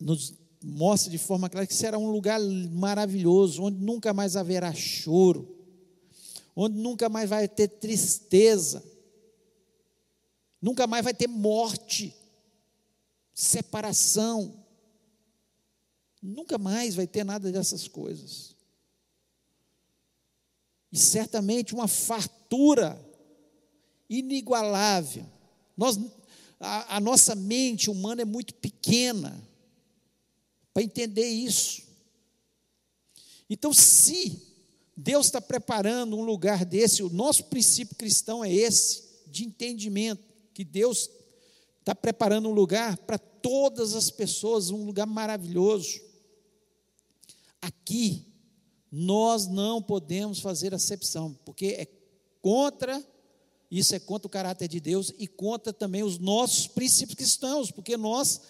nos mostra de forma clara que será um lugar maravilhoso, onde nunca mais haverá choro, onde nunca mais vai ter tristeza, nunca mais vai ter morte, separação, Nunca mais vai ter nada dessas coisas. E certamente uma fartura inigualável. Nós, a, a nossa mente humana é muito pequena para entender isso. Então, se Deus está preparando um lugar desse, o nosso princípio cristão é esse, de entendimento, que Deus está preparando um lugar para todas as pessoas, um lugar maravilhoso. Aqui, nós não podemos fazer acepção, porque é contra, isso é contra o caráter de Deus e contra também os nossos princípios cristãos, porque nós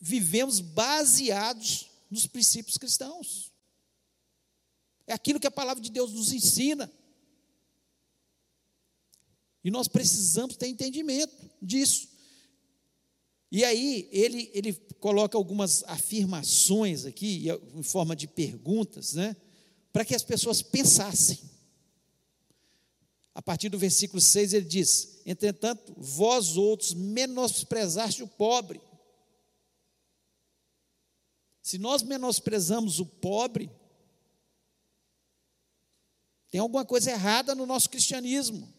vivemos baseados nos princípios cristãos. É aquilo que a palavra de Deus nos ensina. E nós precisamos ter entendimento disso. E aí, ele, ele coloca algumas afirmações aqui, em forma de perguntas, né? Para que as pessoas pensassem. A partir do versículo 6 ele diz: Entretanto, vós outros menosprezaste o pobre. Se nós menosprezamos o pobre, tem alguma coisa errada no nosso cristianismo.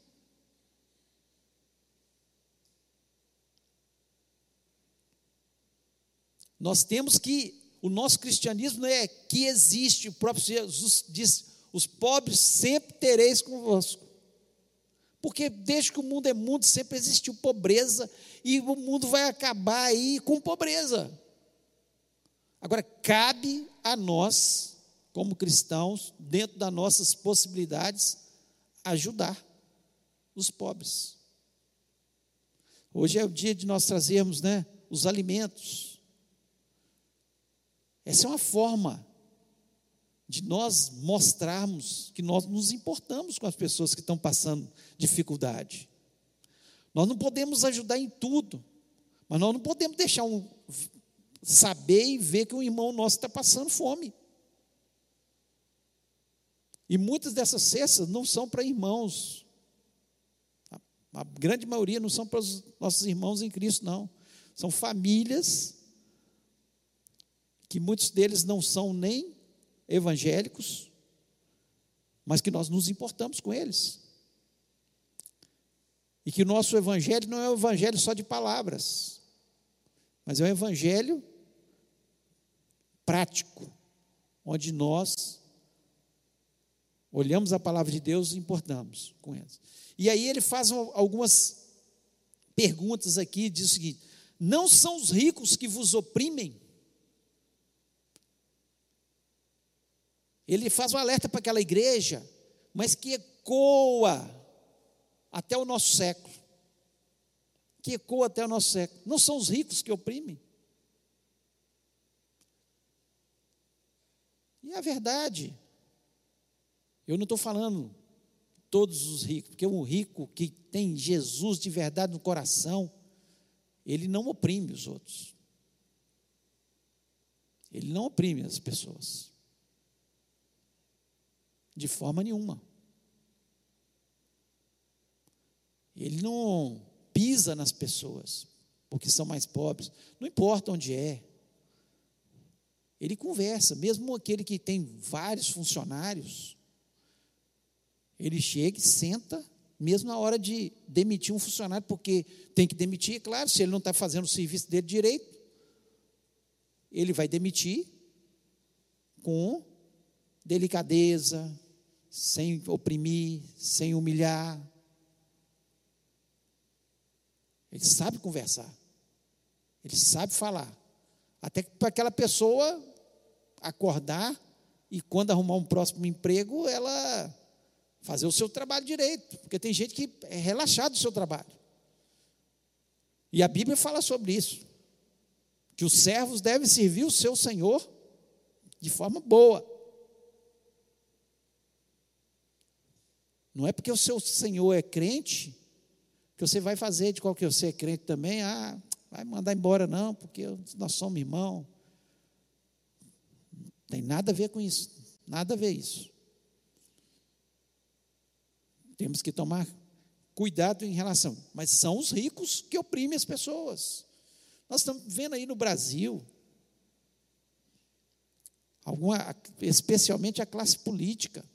Nós temos que, o nosso cristianismo é que existe, o próprio Jesus diz: os pobres sempre tereis convosco. Porque desde que o mundo é mundo, sempre existiu pobreza, e o mundo vai acabar aí com pobreza. Agora, cabe a nós, como cristãos, dentro das nossas possibilidades, ajudar os pobres. Hoje é o dia de nós trazermos né, os alimentos essa é uma forma de nós mostrarmos que nós nos importamos com as pessoas que estão passando dificuldade. Nós não podemos ajudar em tudo, mas nós não podemos deixar um saber e ver que um irmão nosso está passando fome. E muitas dessas cestas não são para irmãos. A grande maioria não são para os nossos irmãos em Cristo, não. São famílias que muitos deles não são nem evangélicos, mas que nós nos importamos com eles. E que o nosso evangelho não é um evangelho só de palavras, mas é um evangelho prático, onde nós olhamos a palavra de Deus e importamos com eles. E aí ele faz algumas perguntas aqui, diz o seguinte: não são os ricos que vos oprimem? Ele faz um alerta para aquela igreja, mas que ecoa até o nosso século. Que ecoa até o nosso século. Não são os ricos que oprimem. E a verdade, eu não estou falando todos os ricos, porque um rico que tem Jesus de verdade no coração, ele não oprime os outros. Ele não oprime as pessoas. De forma nenhuma. Ele não pisa nas pessoas, porque são mais pobres, não importa onde é. Ele conversa, mesmo aquele que tem vários funcionários, ele chega e senta, mesmo na hora de demitir um funcionário, porque tem que demitir, claro, se ele não está fazendo o serviço dele direito, ele vai demitir com delicadeza, sem oprimir, sem humilhar. Ele sabe conversar, ele sabe falar. Até para aquela pessoa acordar e quando arrumar um próximo emprego, ela fazer o seu trabalho direito, porque tem gente que é relaxado do seu trabalho. E a Bíblia fala sobre isso, que os servos devem servir o seu Senhor de forma boa. Não é porque o seu Senhor é crente que você vai fazer de qualquer você é crente também, ah, vai mandar embora não, porque nós somos irmãos. Tem nada a ver com isso, nada a ver isso. Temos que tomar cuidado em relação, mas são os ricos que oprimem as pessoas. Nós estamos vendo aí no Brasil, alguma, especialmente a classe política,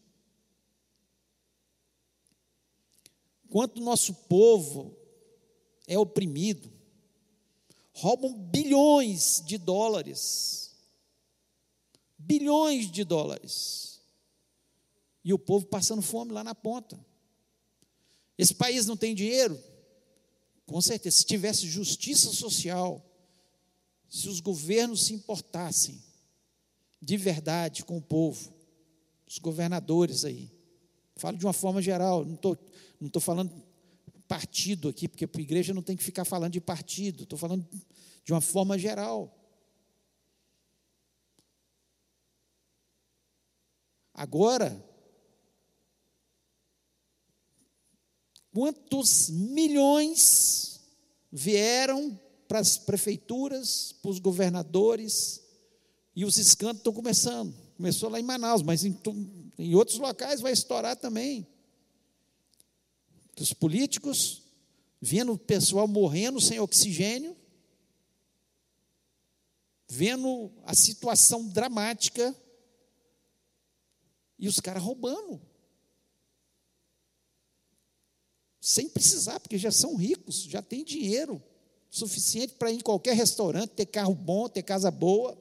Quanto nosso povo é oprimido, roubam bilhões de dólares. Bilhões de dólares. E o povo passando fome lá na ponta. Esse país não tem dinheiro? Com certeza, se tivesse justiça social, se os governos se importassem de verdade com o povo, os governadores aí, Falo de uma forma geral, não estou não tô falando partido aqui, porque a igreja não tem que ficar falando de partido, estou falando de uma forma geral. Agora, quantos milhões vieram para as prefeituras, para os governadores, e os escândalos estão começando. Começou lá em Manaus, mas em em outros locais vai estourar também. Os políticos, vendo o pessoal morrendo sem oxigênio, vendo a situação dramática e os caras roubando. Sem precisar, porque já são ricos, já têm dinheiro suficiente para ir em qualquer restaurante, ter carro bom, ter casa boa.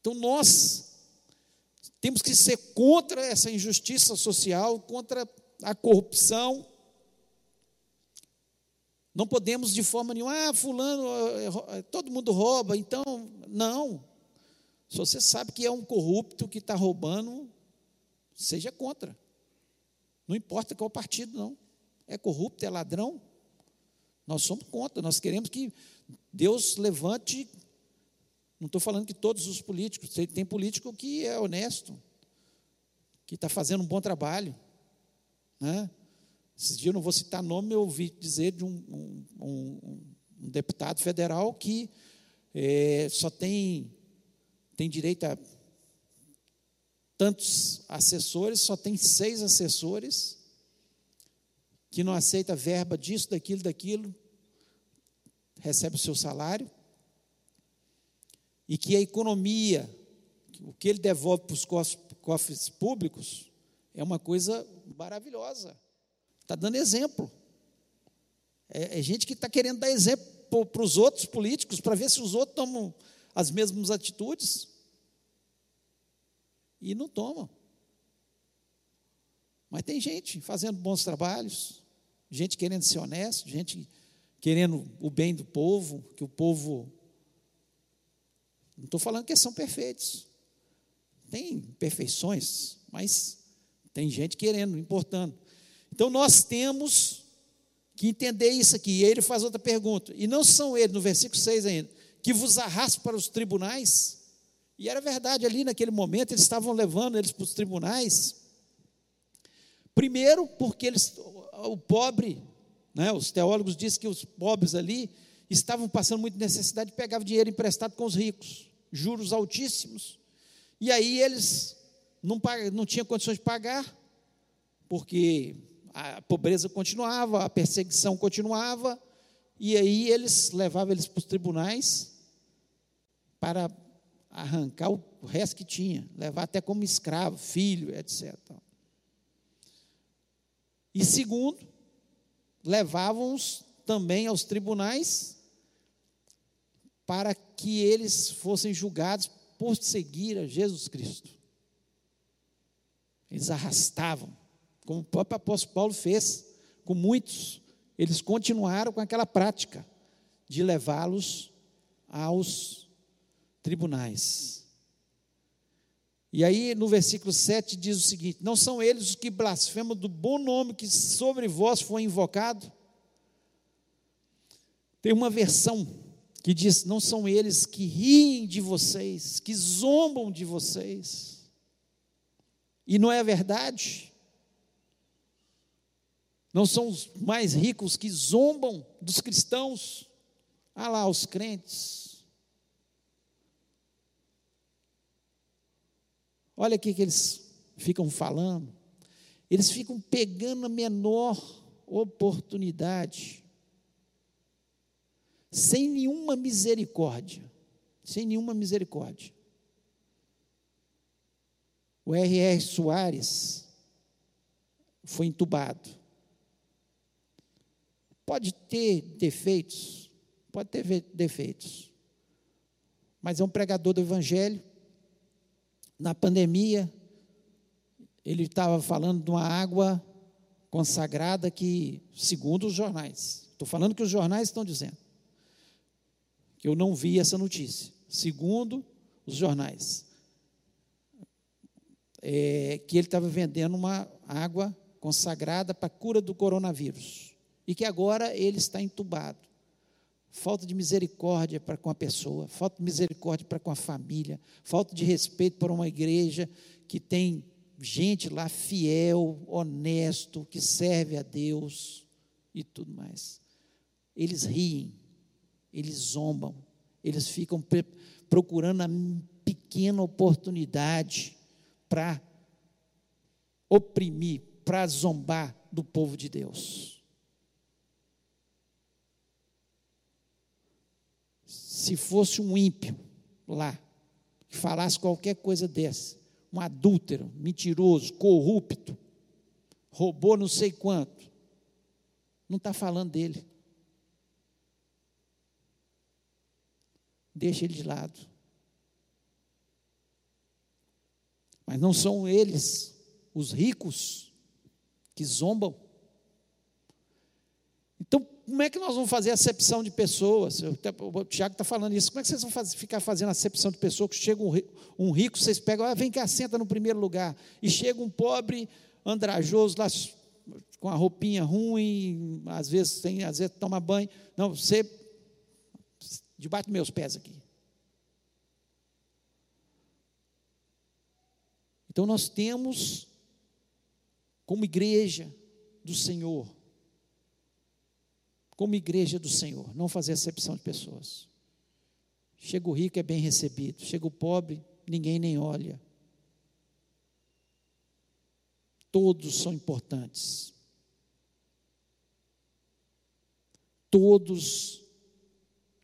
Então nós temos que ser contra essa injustiça social, contra a corrupção, não podemos de forma nenhuma, ah, fulano, eh, eh, todo mundo rouba, então, não. Se você sabe que é um corrupto que está roubando, seja contra. Não importa qual partido, não. É corrupto, é ladrão. Nós somos contra, nós queremos que Deus levante. Não estou falando que todos os políticos, tem político que é honesto, que está fazendo um bom trabalho. Né? Esses dias eu não vou citar nome, eu ouvi dizer de um, um, um, deputado federal que é, só tem, tem direito a tantos assessores, só tem seis assessores, que não aceita verba disso, daquilo, daquilo, recebe o seu salário, e que a economia, o que ele devolve para os cofres públicos, é uma coisa maravilhosa. Está dando exemplo. É, é gente que está querendo dar exemplo para os outros políticos, para ver se os outros tomam as mesmas atitudes. E não tomam. Mas tem gente fazendo bons trabalhos, gente querendo ser honesto, gente querendo o bem do povo, que o povo. Não estou falando que são perfeitos. Tem perfeições, mas tem gente querendo, importando. Então nós temos que entender isso aqui. E ele faz outra pergunta. E não são eles, no versículo 6 ainda, que vos arrastam para os tribunais? E era verdade, ali naquele momento eles estavam levando eles para os tribunais. Primeiro, porque eles, o pobre, né, os teólogos dizem que os pobres ali estavam passando muita necessidade, pegavam dinheiro emprestado com os ricos, juros altíssimos. E aí eles não, não tinham condições de pagar, porque a pobreza continuava, a perseguição continuava, e aí eles levavam eles para os tribunais para arrancar o resto que tinha, levar até como escravo, filho, etc. E segundo, levavam-os também aos tribunais para que eles fossem julgados por seguir a Jesus Cristo. Eles arrastavam como o próprio apóstolo Paulo fez com muitos. Eles continuaram com aquela prática de levá-los aos tribunais. E aí, no versículo 7, diz o seguinte: Não são eles os que blasfemam do bom nome que sobre vós foi invocado? Tem uma versão que diz: Não são eles que riem de vocês, que zombam de vocês. E não é verdade? Não são os mais ricos que zombam dos cristãos. Ah lá, os crentes. Olha o que eles ficam falando. Eles ficam pegando a menor oportunidade, sem nenhuma misericórdia. Sem nenhuma misericórdia. O R.R. Soares foi entubado. Pode ter defeitos, pode ter defeitos, mas é um pregador do Evangelho. Na pandemia, ele estava falando de uma água consagrada que, segundo os jornais, estou falando que os jornais estão dizendo, eu não vi essa notícia, segundo os jornais, é, que ele estava vendendo uma água consagrada para cura do coronavírus e que agora ele está entubado. falta de misericórdia para com a pessoa, falta de misericórdia para com a família, falta de respeito por uma igreja que tem gente lá fiel, honesto, que serve a Deus e tudo mais. Eles riem, eles zombam, eles ficam procurando a pequena oportunidade para oprimir, para zombar do povo de Deus. Se fosse um ímpio lá, que falasse qualquer coisa dessa, um adúltero, mentiroso, corrupto, roubou não sei quanto, não está falando dele. Deixa ele de lado. Mas não são eles, os ricos, que zombam. Então, como é que nós vamos fazer acepção de pessoas? o Tiago está falando isso. Como é que vocês vão fazer, ficar fazendo acepção de pessoas? Que chega um, um rico, vocês pegam, ah, vem cá, senta no primeiro lugar. E chega um pobre, andrajoso, lá com a roupinha ruim, às vezes tem, às vezes toma banho. Não, você debaixo dos meus pés aqui. Então nós temos, como igreja do Senhor, como igreja do Senhor, não fazer acepção de pessoas. Chega o rico, é bem recebido. Chega o pobre, ninguém nem olha. Todos são importantes. Todos,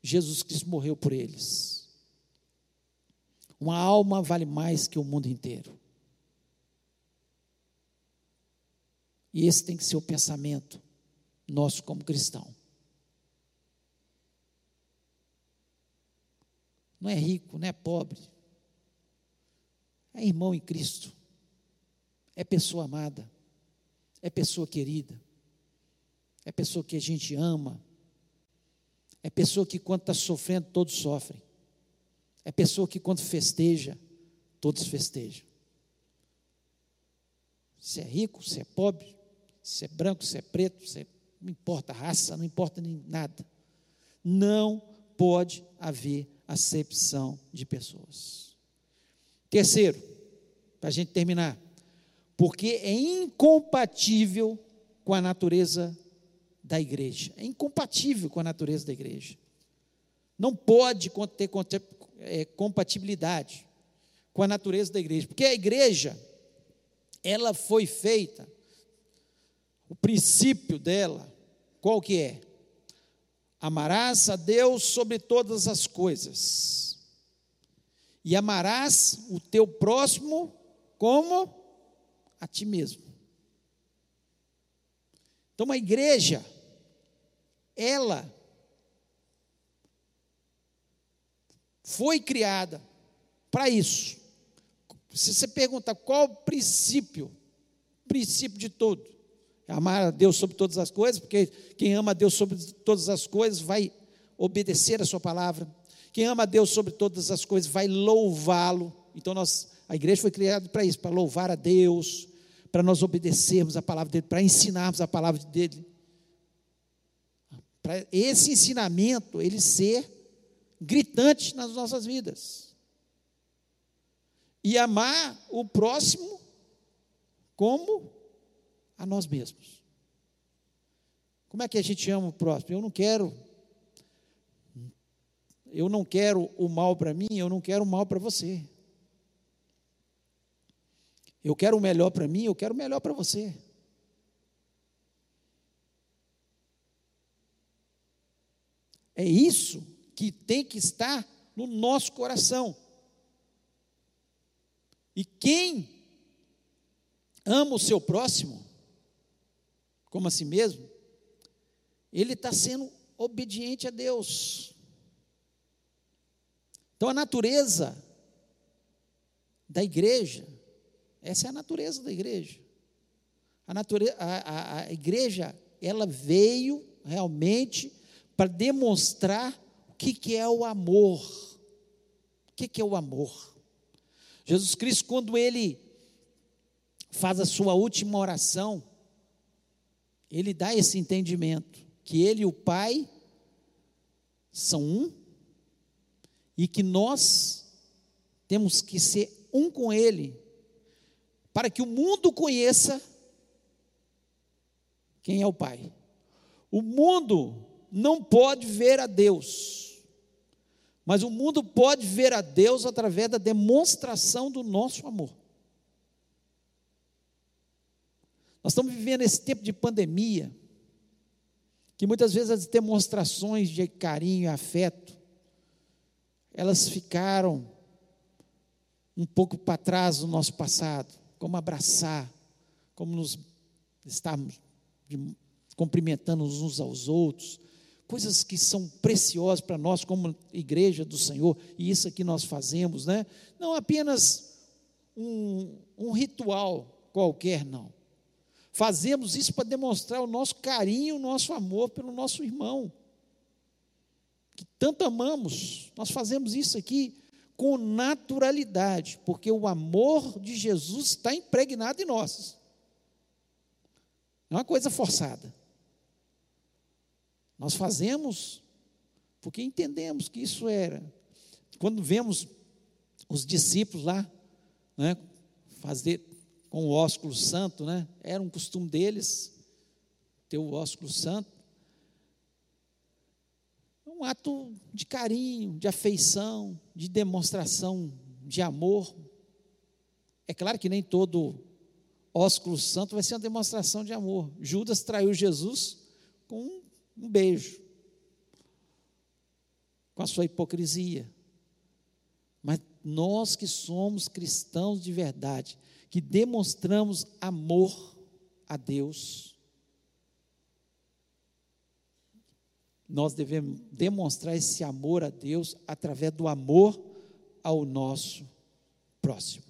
Jesus Cristo morreu por eles. Uma alma vale mais que o mundo inteiro. E esse tem que ser o pensamento nosso como cristão. Não é rico, não é pobre. É irmão em Cristo. É pessoa amada. É pessoa querida. É pessoa que a gente ama. É pessoa que quando está sofrendo, todos sofrem. É pessoa que quando festeja, todos festejam. Se é rico, se é pobre, se é branco, se é preto, se é, não importa a raça, não importa nem nada. Não pode haver acepção de pessoas. Terceiro, para a gente terminar, porque é incompatível com a natureza da igreja. É incompatível com a natureza da igreja. Não pode ter é, compatibilidade com a natureza da igreja, porque a igreja, ela foi feita, o princípio dela, qual que é? Amarás a Deus sobre todas as coisas, e amarás o teu próximo como a ti mesmo. Então, a igreja, ela foi criada para isso. Se você perguntar qual o princípio, princípio de todo, amar a Deus sobre todas as coisas, porque quem ama a Deus sobre todas as coisas vai obedecer a sua palavra. Quem ama a Deus sobre todas as coisas vai louvá-lo. Então nós, a igreja foi criada para isso, para louvar a Deus, para nós obedecermos a palavra dele, para ensinarmos a palavra dele. Para esse ensinamento ele ser gritante nas nossas vidas. E amar o próximo como a nós mesmos. Como é que a gente ama o próximo? Eu não quero eu não quero o mal para mim, eu não quero o mal para você. Eu quero o melhor para mim, eu quero o melhor para você. É isso que tem que estar no nosso coração. E quem ama o seu próximo, como a si mesmo, ele está sendo obediente a Deus. Então a natureza da igreja, essa é a natureza da igreja. A, natureza, a, a, a igreja, ela veio realmente para demonstrar o que, que é o amor. O que, que é o amor? Jesus Cristo, quando ele faz a sua última oração, ele dá esse entendimento que ele e o Pai são um e que nós temos que ser um com Ele, para que o mundo conheça quem é o Pai. O mundo não pode ver a Deus, mas o mundo pode ver a Deus através da demonstração do nosso amor. Nós estamos vivendo esse tempo de pandemia, que muitas vezes as demonstrações de carinho e afeto, elas ficaram um pouco para trás do nosso passado, como abraçar, como nos estarmos cumprimentando uns aos outros, coisas que são preciosas para nós como igreja do Senhor, e isso aqui nós fazemos, né? Não apenas um, um ritual qualquer, não. Fazemos isso para demonstrar o nosso carinho, o nosso amor pelo nosso irmão, que tanto amamos. Nós fazemos isso aqui com naturalidade, porque o amor de Jesus está impregnado em nós. Não é uma coisa forçada. Nós fazemos porque entendemos que isso era. Quando vemos os discípulos lá, né, fazer com o ósculo santo, né? Era um costume deles ter o ósculo santo. Um ato de carinho, de afeição, de demonstração de amor. É claro que nem todo ósculo santo vai ser uma demonstração de amor. Judas traiu Jesus com um, um beijo, com a sua hipocrisia. Mas nós que somos cristãos de verdade, que demonstramos amor a Deus, nós devemos demonstrar esse amor a Deus através do amor ao nosso próximo.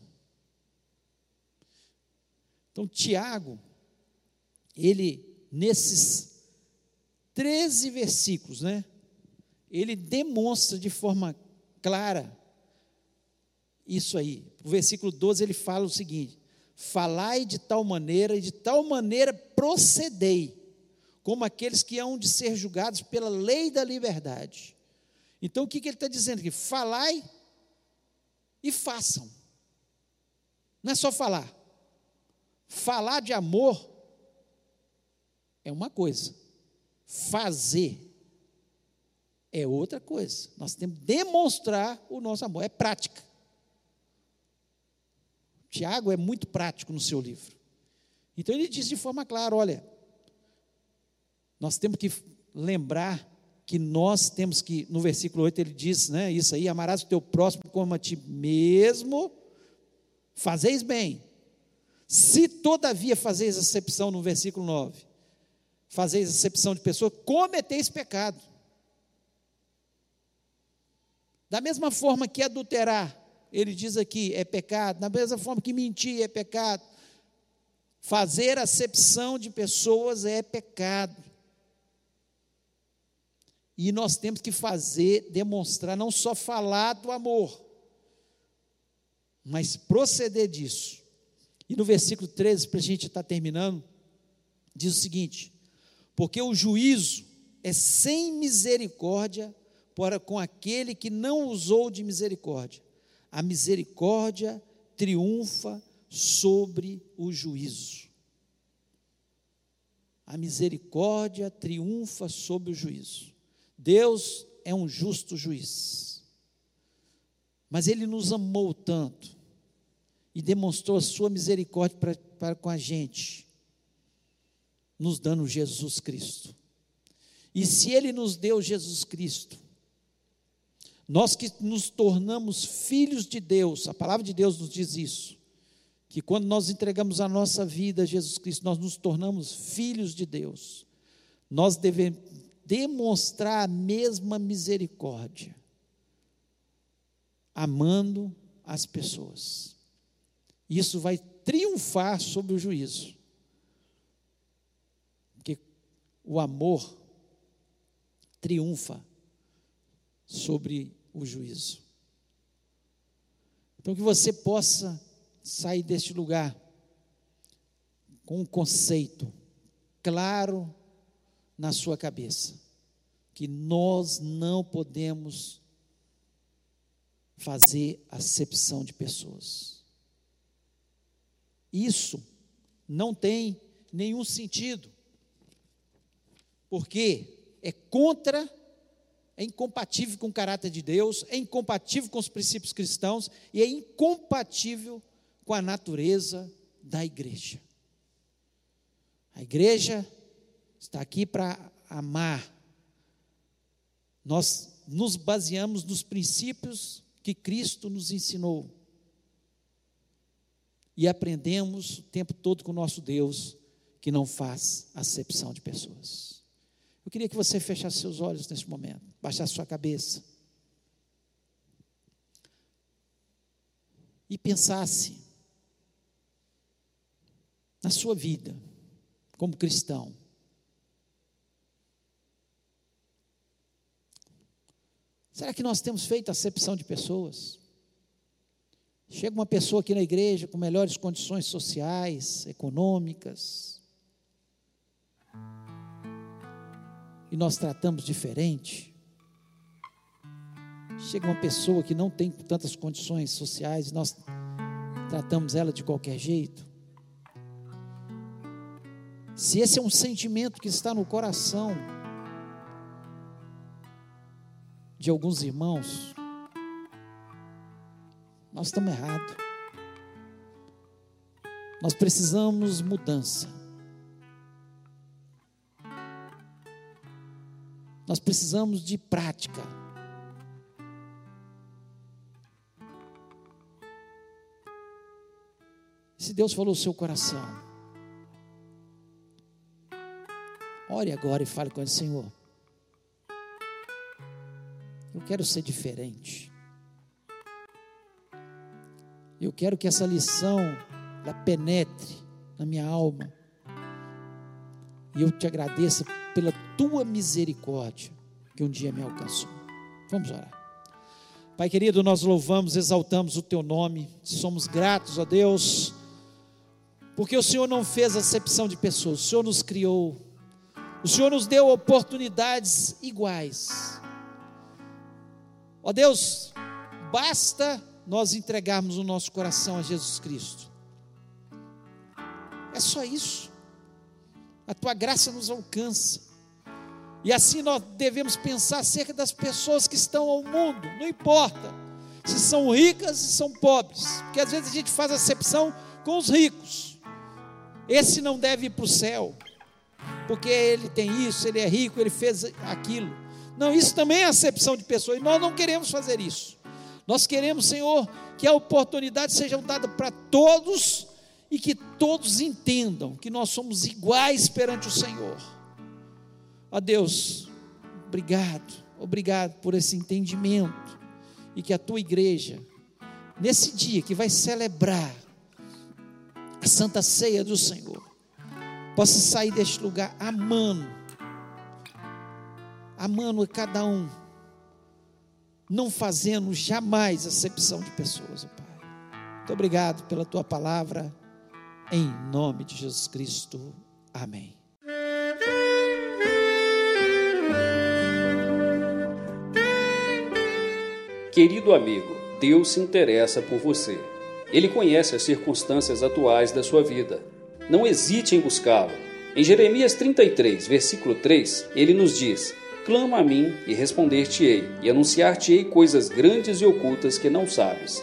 Então, Tiago, ele, nesses 13 versículos, né, ele demonstra de forma clara isso aí. O versículo 12 ele fala o seguinte: Falai de tal maneira e de tal maneira procedei, como aqueles que hão de ser julgados pela lei da liberdade. Então o que, que ele está dizendo aqui? Falai e façam. Não é só falar. Falar de amor é uma coisa, fazer é outra coisa. Nós temos que demonstrar o nosso amor, é prática. Tiago é muito prático no seu livro. Então ele diz de forma clara: olha, nós temos que lembrar que nós temos que, no versículo 8 ele diz, né, isso aí, amarás o teu próximo como a ti mesmo, fazeis bem. Se todavia fazeis acepção no versículo 9, fazeis acepção de pessoa, cometeis pecado. Da mesma forma que adulterar ele diz aqui, é pecado, da mesma forma que mentir é pecado. Fazer acepção de pessoas é pecado. E nós temos que fazer, demonstrar, não só falar do amor, mas proceder disso. E no versículo 13, para a gente estar tá terminando, diz o seguinte: porque o juízo é sem misericórdia para com aquele que não usou de misericórdia a misericórdia triunfa sobre o juízo. A misericórdia triunfa sobre o juízo. Deus é um justo juiz. Mas Ele nos amou tanto e demonstrou a sua misericórdia para, com a gente, nos dando Jesus Cristo. E se Ele nos deu Jesus Cristo, nós que nos tornamos filhos de Deus, a palavra de Deus nos diz isso, que quando nós entregamos a nossa vida a Jesus Cristo, nós nos tornamos filhos de Deus. Nós devemos demonstrar a mesma misericórdia, amando as pessoas. Isso vai triunfar sobre o juízo. Porque o amor triunfa sobre o juízo. Então, que você possa sair deste lugar com um conceito claro na sua cabeça. que nós não podemos fazer acepção de pessoas. Isso não tem nenhum sentido, porque é contra, é incompatível com o caráter de Deus, é incompatível com os princípios cristãos e é incompatível com a natureza da igreja. A igreja está aqui para amar. Nós nos baseamos nos princípios que Cristo nos ensinou. E aprendemos o tempo todo com o nosso Deus, que não faz acepção de pessoas. Eu queria que você fechasse seus olhos neste momento, baixasse sua cabeça. E pensasse na sua vida como cristão. Será que nós temos feito acepção de pessoas? Chega uma pessoa aqui na igreja com melhores condições sociais, econômicas, nós tratamos diferente. Chega uma pessoa que não tem tantas condições sociais, nós tratamos ela de qualquer jeito. Se esse é um sentimento que está no coração, de alguns irmãos, nós estamos errados. Nós precisamos mudança. Nós precisamos de prática. Se Deus falou o seu coração, ore agora e fale com ele, Senhor. Eu quero ser diferente. Eu quero que essa lição ela penetre na minha alma. E eu te agradeço pela tua misericórdia que um dia me alcançou. Vamos orar. Pai querido, nós louvamos, exaltamos o teu nome, somos gratos a Deus, porque o Senhor não fez acepção de pessoas, o Senhor nos criou, o Senhor nos deu oportunidades iguais. Ó Deus, basta nós entregarmos o nosso coração a Jesus Cristo. É só isso. A tua graça nos alcança. E assim nós devemos pensar acerca das pessoas que estão ao mundo, não importa se são ricas e são pobres, porque às vezes a gente faz acepção com os ricos. Esse não deve ir para o céu, porque ele tem isso, ele é rico, ele fez aquilo. Não, isso também é acepção de pessoas, e nós não queremos fazer isso. Nós queremos, Senhor, que a oportunidade seja dada para todos e que todos entendam que nós somos iguais perante o Senhor. Ó Deus, obrigado, obrigado por esse entendimento e que a tua igreja, nesse dia que vai celebrar a Santa Ceia do Senhor, possa sair deste lugar amando amando a cada um, não fazendo jamais acepção de pessoas, oh Pai. Muito obrigado pela tua palavra, em nome de Jesus Cristo. Amém. Querido amigo, Deus se interessa por você. Ele conhece as circunstâncias atuais da sua vida. Não hesite em buscá-lo. Em Jeremias 33, versículo 3, ele nos diz: Clama a mim e responder-te-ei, e anunciar-te-ei coisas grandes e ocultas que não sabes.